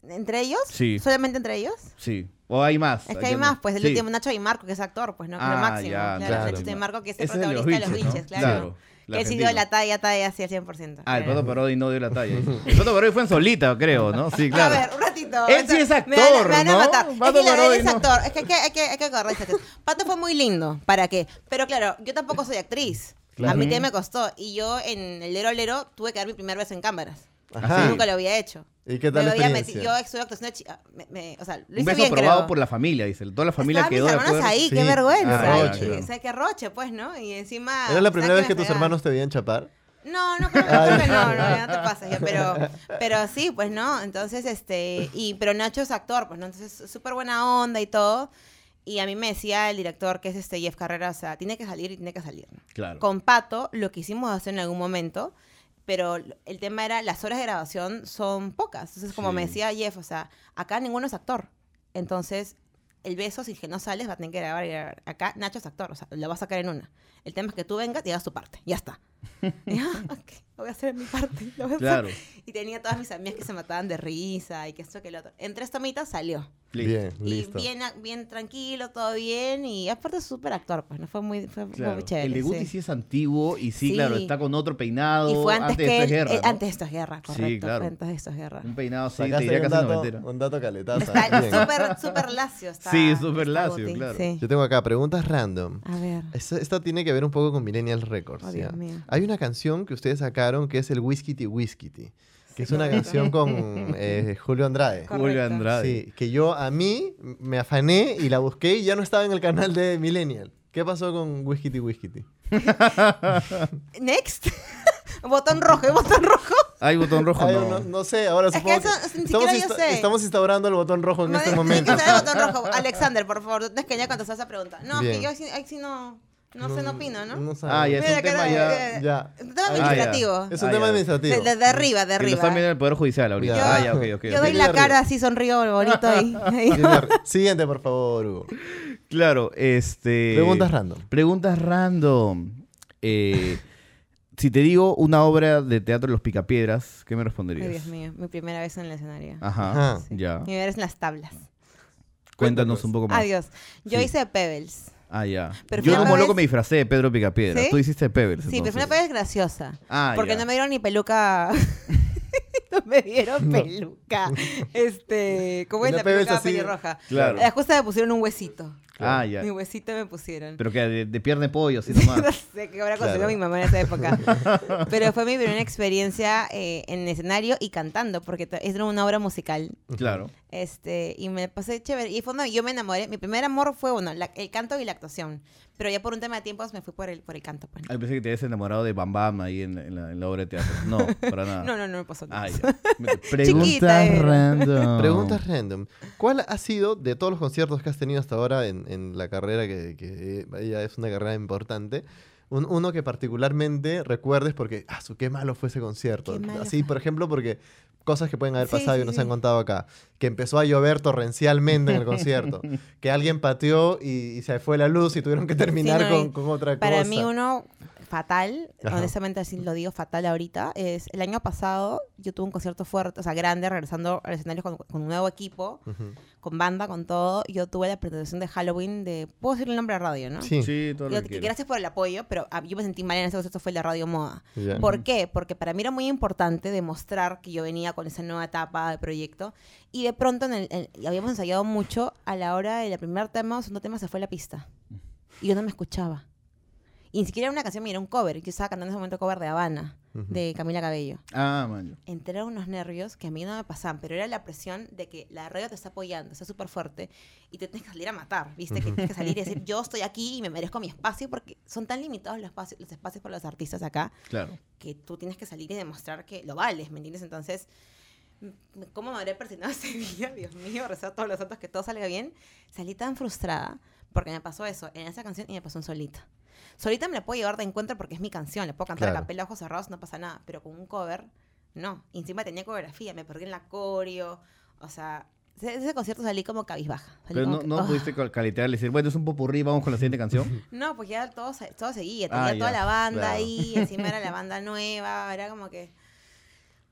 ¿Entre ellos? Sí. ¿Solamente entre ellos? Sí. ¿O hay más? Es ¿A que hay más, pues el Sí. último Nacho y Marco, que es actor, pues no, Ah, lo máximo. ya, claro, claro. Marco, que es el es protagonista de los ¿no? claro. Claro, el Que él sí dio la talla, talla así al 100%. Ah, el. Pato Parodi no dio la talla. El Pato Parodi fue en solita, creo, ¿no? Sí, claro. A ver, un ratito. Él sí es Me van a- actor, me van a ¿no? matar. Pato es que Parodi él es no. actor. Es que hay que, hay que, hay que acordarse. Pato fue muy lindo. ¿Para qué? Pero claro, yo tampoco soy actriz. A mí también me costó. Y yo en el Lero Lero tuve que dar mi primer beso en cámaras. Ajá. Yo nunca lo había hecho. ¿Y qué tal me la había experiencia? Yo estuve actuación de chica. Me, me- o sea, lo hice Un beso bien, aprobado creo. por la familia, dice. Toda la familia Estaban quedó mis de hermanos acuerdo. ahí, Sí. qué vergüenza. Ah, Y- roche. o sea, qué roche, pues, ¿no? Y encima... ¿Era la o sea, primera vez que tus hermanos te veían chapar? No, no, creo que, creo que no, no, ya no te pases ya, pero, pero sí, pues no, entonces, este, y, pero Nacho es actor, pues no, entonces súper buena onda y todo, y a mí me decía el director, que es este Jeff Carrera, o sea, tiene que salir y tiene que salir, ¿no? Claro. Con Pato, lo quisimos hacer en algún momento, pero el tema era, las horas de grabación son pocas, entonces como me decía Jeff, o sea, acá ninguno es actor, entonces... El beso, si es que no sales, va a tener que grabar y grabar. Acá Nacho es actor, o sea, lo va a sacar en una. El tema es que tú vengas y hagas tu parte, ya está. Y yo, "Ah, ok, lo voy a hacer en mi parte. lo voy a hacer". Claro. Y tenía todas mis amigas que se mataban de risa y que esto que lo otro. En tres tomitas salió. Bien, Y listo. bien, bien tranquilo, todo bien. Y aparte es súper actor, pues, ¿no? Fue muy, fue, fue Claro. muy chévere. el de Guti sí. sí. es antiguo y sí, Sí. claro, está con otro peinado. Y fue antes, de que Esto es él- guerra, eh, ¿no? antes de esto es guerra, correcto. Sí, claro. Fue antes de esto es guerra. Un peinado así, te diría casi dato, noventero. un dato caletaza. Está súper, súper lacio. Está, Sí, súper está lacio, Guti, claro. Sí. Yo tengo acá preguntas random. A ver. Esta, esta tiene que ver un poco con Millennial Records. Oh, ¿ya? Dios mío. Hay una canción que ustedes sacaron que es el Whiskey Whiskey, que es una canción con eh, Julio Andrade. Correcto. Julio Andrade. Sí, que yo a mí me afané y la busqué y ya no estaba en el canal de Millennial. ¿Qué pasó con Whiskey Whiskey? Next. botón rojo, ¿eh? botón rojo. ¿Hay botón rojo? Ay, no. no, no sé, ahora Es supongo que, eso ni estamos, siquiera yo sé. estamos instaurando el botón rojo en No, este momento. que el botón rojo. Alexander, por favor, no es que ya contestar esa pregunta. No, Bien. que yo ahí sí- ahí sí no. No sé, no opino, ¿no? No sabe. Ah, ya es Mira un que tema no, ya... eh, Ya. Un tema Ah, ya. administrativo. Es un Ah, tema ya. administrativo. De, de- de arriba, de Que lo arriba. están viendo en el Poder Judicial ahorita. Yo- Ah, ya, ok, ok. Yo ok. doy la cara así, sonrío bonito ahí. ahí. Tiene- Siguiente, por favor, Hugo. Claro, este... Preguntas random. Preguntas random. Eh, si te digo una obra de teatro Los Picapiedras, ¿qué me responderías? Ay, Dios mío, mi primera vez en el escenario. Ajá, Ajá. Sí. ya. Mi primera vez en las tablas. Cuéntanos un poco más. Adiós. Yo Sí. hice Pebbles. Ah, ya. Pero Yo como loco vez- me disfracé de Pedro Picapiedra. ¿Sí? Tú hiciste Pebbles, Sí, pero fue una entonces. Pebbles graciosa. Ah, porque ya. no me dieron ni peluca. no me dieron peluca. Este, ¿cómo es Una la peluca así- pelirroja? Claro. La justa me pusieron un huesito. Ah, ya. Mi huesito me pusieron. Pero que de, de pierna de pollo, así nomás. no sé qué habrá conseguido Claro. mi mamá en esa época. Pero fue mi primera experiencia eh, en escenario y cantando, porque era una obra musical. claro. Este, y me pasé chévere. Y fue donde yo me enamoré. Mi primer amor fue, bueno, la- el canto y la actuación. Pero ya por un tema de tiempos me fui por el, por el canto. Pues. Ay, pensé que te habías enamorado de Bam Bam ahí en, la- en la, en la obra de teatro. No, para nada. No, no, no me pasó nada. Ah, ya. Preguntas era. random. Preguntas random. ¿Cuál ha sido, de todos los conciertos que has tenido hasta ahora en, en la carrera, que, que ya es una carrera importante, un- uno que particularmente recuerdes porque, ah, su qué malo fue ese concierto? Así, por ejemplo, porque cosas que pueden haber Sí, pasado y sí, nos sí. han contado acá. Que empezó a llover torrencialmente en el concierto. que alguien pateó y, y se fue la luz y tuvieron que terminar no, con, con otra Para cosa. mí uno fatal, Ajá. honestamente así lo digo, fatal ahorita, es el año pasado yo tuve un concierto fuerte, o sea, grande, regresando al escenario con, con un nuevo equipo. Con banda, con todo. Yo tuve la presentación de Halloween de, puedo decir el nombre de radio, ¿no? Sí. Sí, todo Yo- lo que gracias por el apoyo, pero ah, yo me sentí mal en ese concierto, fue el de Radio Moda. ¿Por qué? Porque para mí era muy importante demostrar que yo venía con esa nueva etapa de proyecto y de pronto en el, en- y habíamos ensayado mucho, a la hora del primer tema, segundo tema se fue la pista y yo no me escuchaba. Y ni siquiera era una canción, mira, un cover. Yo estaba cantando en ese momento cover de Habana, Ujú. de Camila Cabello. Ah, man. Entraron unos nervios que a mí no me pasaban, pero era la presión de que la radio te está apoyando, está súper fuerte y te tienes que salir a matar, ¿viste? Que tienes que salir y decir, yo estoy aquí y me merezco mi espacio porque son tan limitados los espacios, los espacios para los artistas acá Claro. que tú tienes que salir y demostrar que lo vales, ¿me entiendes? Entonces, ¿cómo me habré persignado ese día? Dios mío, rezar todos los santos que todo salga bien. Salí tan frustrada porque me pasó eso en esa canción y me pasó en Solita. Solita me la puedo llevar de encuentro porque es mi canción, le puedo cantar Claro. a capela, ojos cerrados, no pasa nada, pero con un cover, no. Y encima tenía coreografía, me perdí en la coreo, o sea, ese concierto salí como cabizbaja. salí Pero como no, que, no pudiste cal- calitear y decir, bueno, es un popurrí, vamos con la siguiente canción. No, pues ya todo, todo seguía, Ah, tenía toda ya, la banda claro. ahí, encima era la banda nueva, era como que...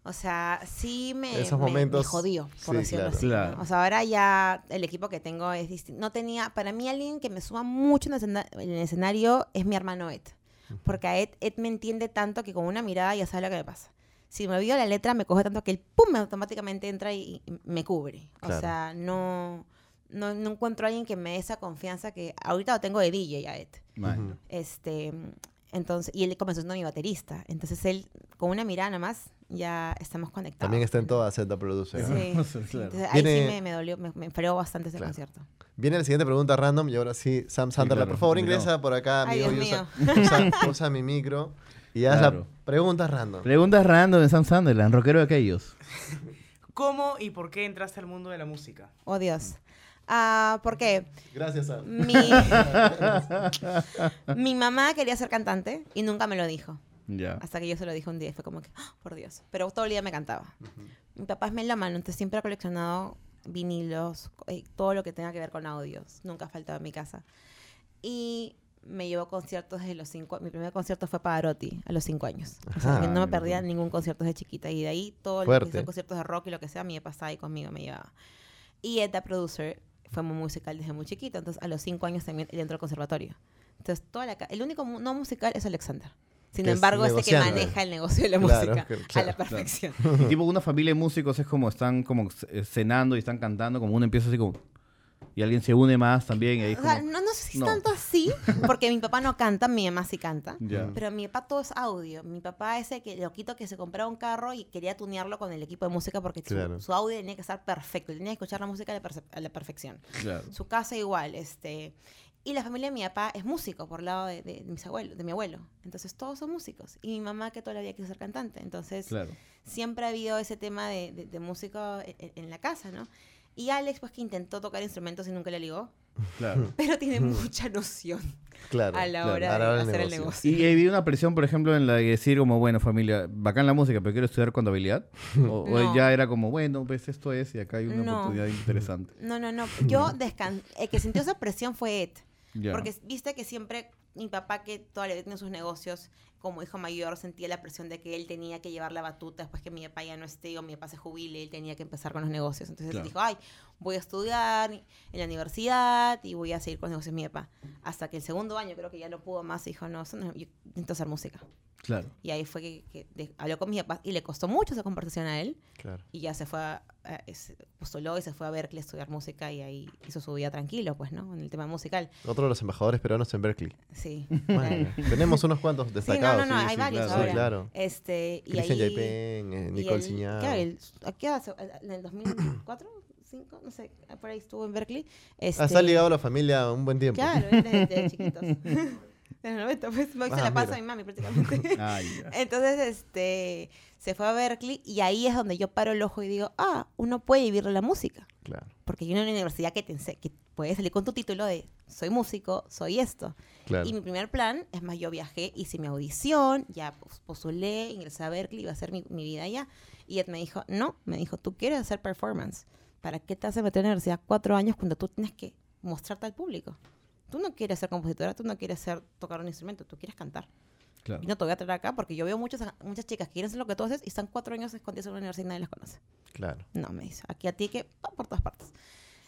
O sea, sí me, Esos me- me momentos, jodió, por sí, decirlo claro. así. ¿no? Claro. O sea, ahora ya el equipo que tengo es distinto. No tenía, para mí alguien que me suma mucho en el, escena- en el escenario es mi hermano Ed. Porque a Ed, Ed me entiende tanto que con una mirada ya sabe lo que me pasa. Si me olvido la letra, me coge tanto que él, pum, automáticamente entra y, y me cubre. O Claro. sea, no, no, no encuentro a alguien que me dé esa confianza que ahorita lo tengo de DJ a Ed. Este, entonces, y él comenzó siendo mi baterista. Entonces él, con una mirada nada más, ya estamos conectados. También está en toda Z Producer. Sí, Claro. sí, entonces ahí Viene- sí me, me dolió, me, me fregó bastante ese Claro. concierto. Viene la siguiente pregunta random y ahora sí, Sam claro, por favor ingresa por acá, Ay, amigo. Dios y usa, usa- usa mi micro y haz Claro. la pregunta random. Preguntas random de Sam Sunderland, rockero de aquellos. ¿Cómo y por qué entraste al mundo de la música? Oh, Dios. Ah, ¿Por qué? Gracias, Sam. Mi, mi mamá quería ser cantante y nunca me lo dijo. Ya. Hasta que yo se lo dije un día y fue como que, ¡ah! por Dios. Pero todo el día me cantaba. Mi papá es melómano, entonces siempre ha coleccionado vinilos, eh, todo lo que tenga que ver con audios. Nunca ha faltado en mi casa. Y me llevó conciertos desde los cinco. Mi primer concierto fue Pavarotti a los cinco años. O sea, Ajá. que no me perdía ningún concierto desde chiquita. Y de ahí todo lo que Fuerte. son conciertos de rock y lo que sea, mi papá estaba ahí conmigo, me llevaba. Y Ed, the producer, fue muy musical desde muy chiquito. Entonces, a los cinco años también él entró al conservatorio. Entonces, toda la el único no musical es Alexander. Sin embargo, es el que maneja el negocio de la Claro, música que- a claro, la claro. perfección. Y tipo una familia de músicos es como están como cenando y están cantando, como uno empieza así como... Y alguien se une más también y ahí O sea, como... no, no sé si es No. tanto así, porque mi papá no canta, mi mamá sí canta. Ya. Pero mi papá todo es audio. Mi papá ese que loquito que se compraba un carro y quería tunearlo con el equipo de música porque su- Claro. su, audio tenía que estar perfecto. Tenía que escuchar la música a la, a la perfección. Claro. Su casa igual, este. Y la familia de mi papá es músico por el lado de, de mis abuelos, de mi abuelo. Entonces todos son músicos. Y mi mamá que toda la vida quiso ser cantante. Entonces Claro. siempre ha habido ese tema de, de- de músico en, en la casa, ¿no? Y Alex, pues que intentó tocar instrumentos y nunca le ligó. Claro. pero tiene mucha noción Claro. a la claro, hora la de hacer el negocio. negocio. Y había una presión, por ejemplo, en la de decir como, bueno, familia, bacán la música, pero quiero estudiar contabilidad. O, o No. ya era como, bueno, pues esto es y acá hay una No. oportunidad interesante. No, no, no. Yo descan El que sintió esa presión fue Ed. Porque viste que siempre mi papá, que toda la vida tiene sus negocios, como hijo mayor, sentía la presión de que él tenía que llevar la batuta después que mi papá ya no esté o mi papá se jubile, él tenía que empezar con los negocios. Entonces Claro. él dijo, ay, voy a estudiar en la universidad y voy a seguir con los negocios de mi papá. Hasta que el segundo año creo que ya no pudo más dijo, no, eso no yo necesito hacer música. Claro. Y ahí fue que, que de- habló con mi papá y le costó mucho esa conversación a él. Claro. Y ya se fue, a, a- es- postuló y se fue a Berkeley a estudiar música y ahí hizo su vida tranquilo, pues, ¿no? En el tema musical. Otro de los embajadores peruanos en Berkeley. Sí. Bueno, tenemos unos cuantos Sí, no, destacados. no, no, sí, hay sí, varios claro. ahora. Claro. Este, y Cristian ahí, Yaipen, eh, Nicole ¿a qué se- en el 2004, 5, no sé, por ahí estuvo en Berkeley. Este, Ah, está ligado a la familia un buen tiempo. Claro, desde, desde chiquitos. De los 90, pues, se Ah, la pasa mira. a mi mami prácticamente. Ay, ya. Entonces, este, se fue a Berkeley y ahí es donde yo paro el ojo y digo, ah, uno puede vivir la música. Claro, Porque hay una universidad que te que puedes salir con tu título de soy músico, soy esto. claro. Y mi primer plan, es más, yo viajé, hice mi audición, ya pos- postulé, ingresé a Berkeley, iba a hacer mi, mi vida allá. Y Ed me dijo, no, me dijo, tú quieres hacer performance. ¿Para qué te hace meter en la universidad cuatro años cuando tú tienes que mostrarte al público? Tú no quieres ser compositora, tú no quieres ser, tocar un instrumento, tú quieres cantar. Claro. Y no te voy a traer acá porque yo veo muchas, muchas chicas que quieren hacer lo que tú haces y están cuatro años escondidas en una universidad y nadie las conoce. claro. No, me dice, aquí a ti que va por todas partes.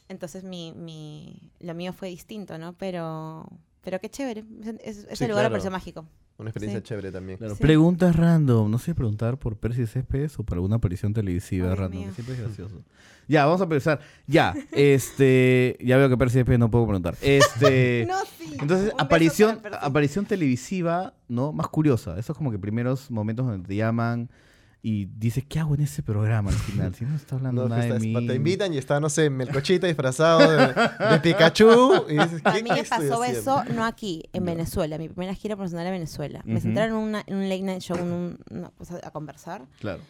Entonces mi, mi, lo mío fue distinto, ¿no? Pero, pero qué chévere. Es- ese Sí, lugar me claro. pareció mágico. Una experiencia Sí. chévere también. Claro, Sí. Preguntas random. No sé preguntar por Percy Céspedes o por alguna aparición televisiva Ay, random. mío. Siempre es gracioso. Ya, vamos a empezar. Ya, este. Ya veo que Percy Céspedes no puedo preguntar. Este. No, sí. Entonces, Un aparición, aparición televisiva, ¿no? Más curiosa. Esos como que primeros momentos donde te llaman y dices, ¿qué hago en ese programa al final? Si no está hablando No, nada que de mí. te invitan y está, no sé, Melcochita disfrazado de, de Pikachu. Y dices, A ¿qué, mí me pasó haciendo? eso no aquí, en Ya. Venezuela. Mi primera gira profesional en Venezuela. Me Ujú. sentaron en, una- en un late night show en un- una cosa a conversar Claro.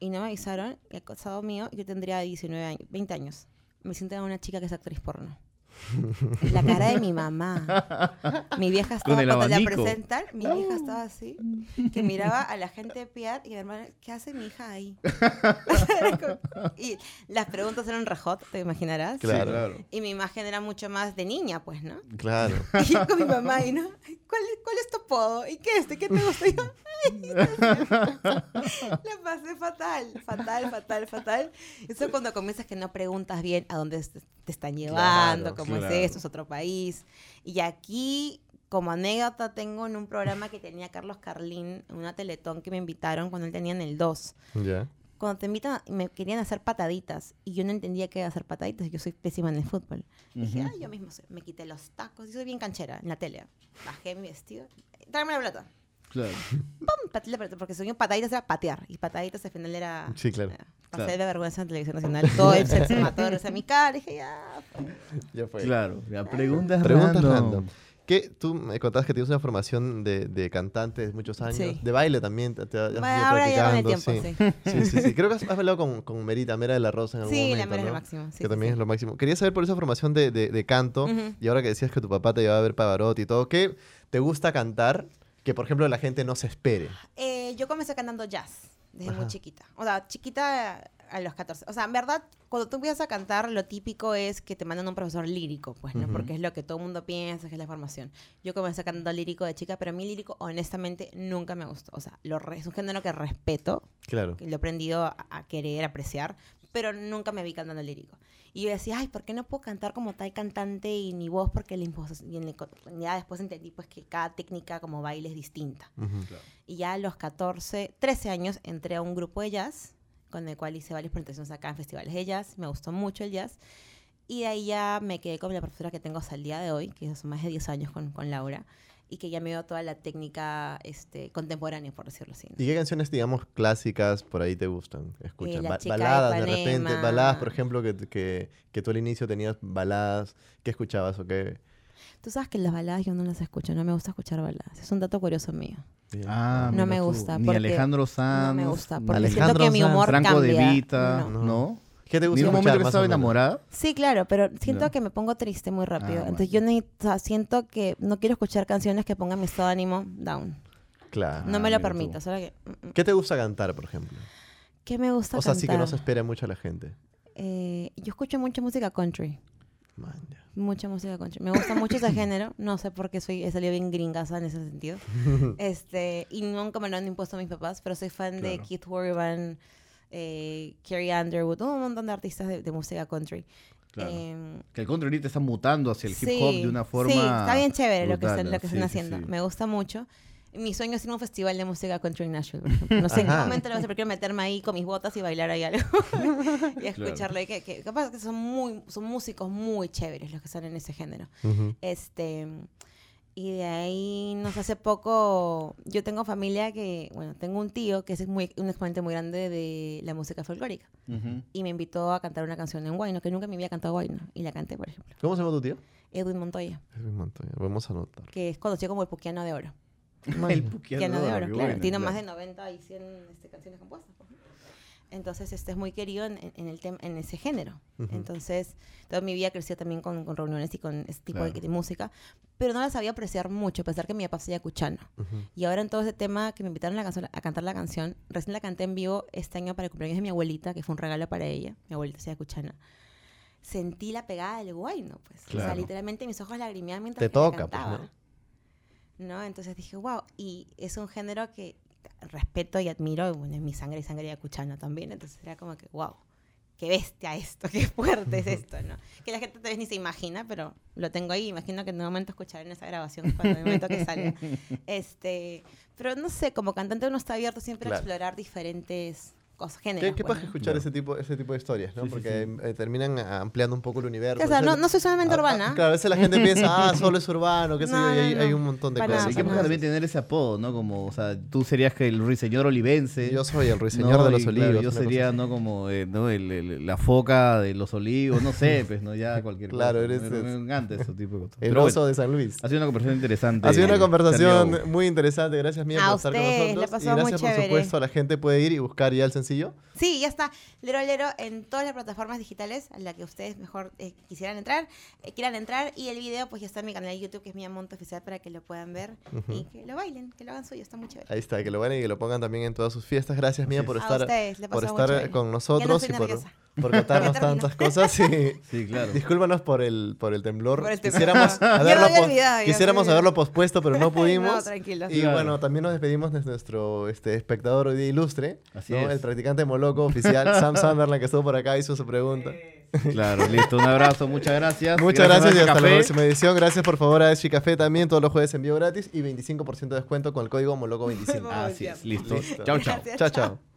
y no me avisaron. Y acosado mío, yo tendría 19 años, 20 años. Me senté a una chica que es actriz porno. La cara de mi mamá. Mi vieja estaba, cuando la presentan, mi vieja estaba así, que miraba a la gente de PR y mi hermana, ¿qué hace mi hija ahí? y las preguntas eran rejot, te imaginarás. Claro. Sí, claro. Y mi imagen era mucho más de niña, pues, ¿no? Claro. Y yo con mi mamá y no, ¿cuál, es- cuál es tu apodo? ¿Y qué es este? ¿Qué te gusta? Y yo, la pasé fatal, fatal, fatal, fatal. Eso es cuando comienzas que no preguntas bien a dónde te, te están llevando, Claro, cómo claro. es esto, es otro país. Y aquí, como anécdota, tengo en un programa que tenía Carlos Carlín, una teletón que me invitaron cuando él tenía en el 2 Ya. cuando te invitan, me querían hacer pataditas y yo no entendía qué era hacer pataditas, yo soy pésima en el fútbol. Dije, Ujú. ah, yo mismo sé. me quité los tacos y soy bien canchera en la tele. Bajé mi vestido, tráeme la pelota. Claro. ¡Pum! Pateé la pelota, porque yo, pataditas era patear y pataditas al final era... Sí, claro. eh, Pasé Claro. de vergüenza en televisión nacional. Todo el sexo mató a mi cara. Dije, ya. fue". Ya fue. Claro. Ya, preguntas, Preguntas random. random. ¿Qué, tú me contabas que tienes una formación de, de cantante de muchos años, Sí. de baile también. Te, te has ido Bueno, ahora ya con el practicando, tiempo, sí. sí. Sí, sí, sí. Creo que has, has hablado con, con Merita, Mera de la Rosa en algún Sí, momento, la mera es ¿no? lo máximo. sí, que sí, también sí. es lo máximo. Quería saber por esa formación de, de- de canto, Ujú. y ahora que decías que tu papá te llevaba a ver Pavarotti y todo, ¿qué te gusta cantar que, por ejemplo, la gente no se espere? Eh, yo comencé cantando jazz desde muy Ajá. chiquita. O sea, chiquita a los 14. O sea, en verdad, cuando tú empiezas a cantar, lo típico es que te mandan un profesor lírico, pues, ¿no? Ujú. Porque es lo que todo el mundo piensa, que es la formación. Yo comencé cantando lírico de chica, pero a mí lírico, honestamente, nunca me gustó. O sea, lo re- es un género que respeto, Claro. que lo he aprendido a, a querer, apreciar, pero nunca me vi cantando lírico. Y yo decía, ay, ¿por qué no puedo cantar como tal cantante y ni voz? Porque la impos- y en la co- ya después entendí pues que cada técnica como baile es distinta. Ujú. Y ya a los 14, 13 años entré a un grupo de jazz, con el cual hice varias presentaciones acá en festivales de jazz. Me gustó mucho el jazz. Y de ahí ya me quedé con la profesora que tengo hasta el día de hoy, que son más de 10 años con, con Laura, y que ya me dio toda la técnica este, contemporánea, por decirlo así. ¿no? ¿Y qué canciones, digamos, clásicas por ahí te gustan? Escuchas La Ba- chica de baladas de repente, baladas, por ejemplo, que, que, que tú al inicio tenías baladas. ¿Qué escuchabas o qué? Tú sabes que las baladas yo no las escucho, no me gusta escuchar baladas. Es un dato curioso mío. Ah, No me tú. gusta, Ni porque Alejandro Sanz. No me gusta, ni porque Alejandro siento que mi Sanz, humor Franco cambia. de Vita, No. ¿no? ¿Qué te ¿En gusta ningún momento escuchar, que estaba enamorada? Sí, claro, pero siento Ya. que me pongo triste muy rápido. Ah, Entonces bueno. yo necesito- o sea, siento que no quiero escuchar canciones que pongan mi estado de ánimo down. Claro. No Ah, me lo tú. permito. Solo que, mm, mm. ¿Qué te gusta cantar, por ejemplo? ¿Qué me gusta O sea, sí que no cantar? se espere mucho a la gente. Eh, yo escucho mucha música country. Man. Mucha música country. Me gusta mucho ese género. No sé por qué soy, he salido bien gringaza en ese sentido. este, y nunca me lo han impuesto mis papás, pero soy fan de Claro. Keith Urban, eh, Carrie Underwood, un montón de artistas de, de música country. Claro. Em, Que el country ahorita está mutando hacia el hip sí, hop de una forma. Sí, está bien chévere lo que, brutal, están, lo que sí, están haciendo. sí. Me gusta mucho. Mi sueño es ir a un festival de música country en Nashville. No sé en qué momento lo voy a hacer, pero quiero meterme ahí con mis botas y bailar ahí algo. y escucharlo. Y que, que, capaz que son, muy, son músicos muy chéveres los que están en ese género. Ujú. Este, y de ahí, no sé, hace poco, yo tengo familia que, bueno, tengo un tío que es muy, un exponente muy grande de la música folclórica. Y me invitó a cantar una canción en Guayno, que nunca me había cantado Guayno. Y la canté, por ejemplo. ¿Cómo se llama tu tío? Edwin Montoya, Edwin Montoya. Vamos a anotar. que es conocido como el Puquiano de Oro. El Puquiano de Oro, qué claro. buena, Tiene claro. más de 90 y 100 este, canciones compuestas. por ejemplo. Entonces, este es muy querido en, en- el en ese género. Ujú. Entonces, toda mi vida creció también con, con reuniones y con este tipo de- Claro. de, música, pero no la sabía apreciar mucho, a pesar que mi papá sería cuchano. Ujú. Y ahora en todo ese tema que me invitaron a, la a cantar la canción, recién la canté en vivo este año para el cumpleaños de mi abuelita, que fue un regalo para ella, mi abuelita sea cuchana. Sentí la pegada del guayno, pues. O sea, Claro. literalmente mis ojos lagrimeaban mientras Te que la toca, pues, cantaba. ¿no? ¿no? Entonces dije, wow, y es un género que respeto y admiro, bueno, en mi sangre y sangre yacuchana también, entonces era como que, wow, qué bestia esto, qué fuerte es esto, ¿no? Que la gente tal vez ni se imagina, pero lo tengo ahí, imagino que en un momento escucharé en esa grabación cuando el momento que salga. Este, pero no sé, como cantante uno está abierto siempre Claro. a explorar diferentes cosas, ¿Qué, géneros. qué pues, pasa ¿no? escuchar Claro. ese tipo, ese tipo de historias, ¿no? Sí, Porque sí. eh, terminan ampliando un poco el universo. O sea, no, soy solamente Ah, ah, urbana. Claro, a veces la gente piensa, ah, solo es urbano, qué sé No, yo, y hay, no. hay un montón de Para cosas. para qué pasa también tener ese apodo, ¿no? Como, o sea, tú serías que el ruiseñor olivense. Yo soy el ruiseñor ¿no? de los Y, claro, olivos. yo sería. ¿no? Como, eh, ¿no? El- el- la foca de los olivos, no sé, pues, ¿no? Ya cualquier Claro, cosa. eres Me, encanta ese tipo de cosas. El oso de San Luis. ha sido una conversación interesante. Ha sido una conversación muy interesante. Gracias, Mía, A por estar con ustedes, nosotros. y gracias, por supuesto, a la gente puede ir y buscar ya el sencillo. Sí, ya está. Lero Lero en todas las plataformas digitales a las que ustedes mejor eh, quisieran entrar, eh, quieran entrar. Y el video, pues ya está en mi canal de YouTube, que es Mía Monto Oficial, para que lo puedan ver y que lo bailen, que lo hagan suyo. Está muy chévere. Ahí está, que lo vayan y que lo pongan también en todas sus fiestas. Gracias, Mía, por A estar, ustedes, por estar con nosotros y por, nerviosa. Por contarnos tantas cosas. Y, Sí, claro. Discúlpanos por el, por el temblor. Por el temblor. Quisiéramos haberlo, olvidado, quisiéramos haberlo pospuesto, pero no pudimos. No, tranquilos. Y Claro. bueno, también nos despedimos de nuestro este, espectador hoy día ilustre, Así ¿no? es. el practicante moloco oficial, Sam Sunderland, que estuvo por acá, hizo su pregunta. Claro, listo. Un abrazo, muchas gracias. Muchas gracias, y hasta la próxima edición. Gracias por favor a Eschi Café también, todos los jueves envío gratis y 25% de descuento con el código Moloco25. Así es, listo. Listo. Chao, chao. Gracias, Chao, chao. chao.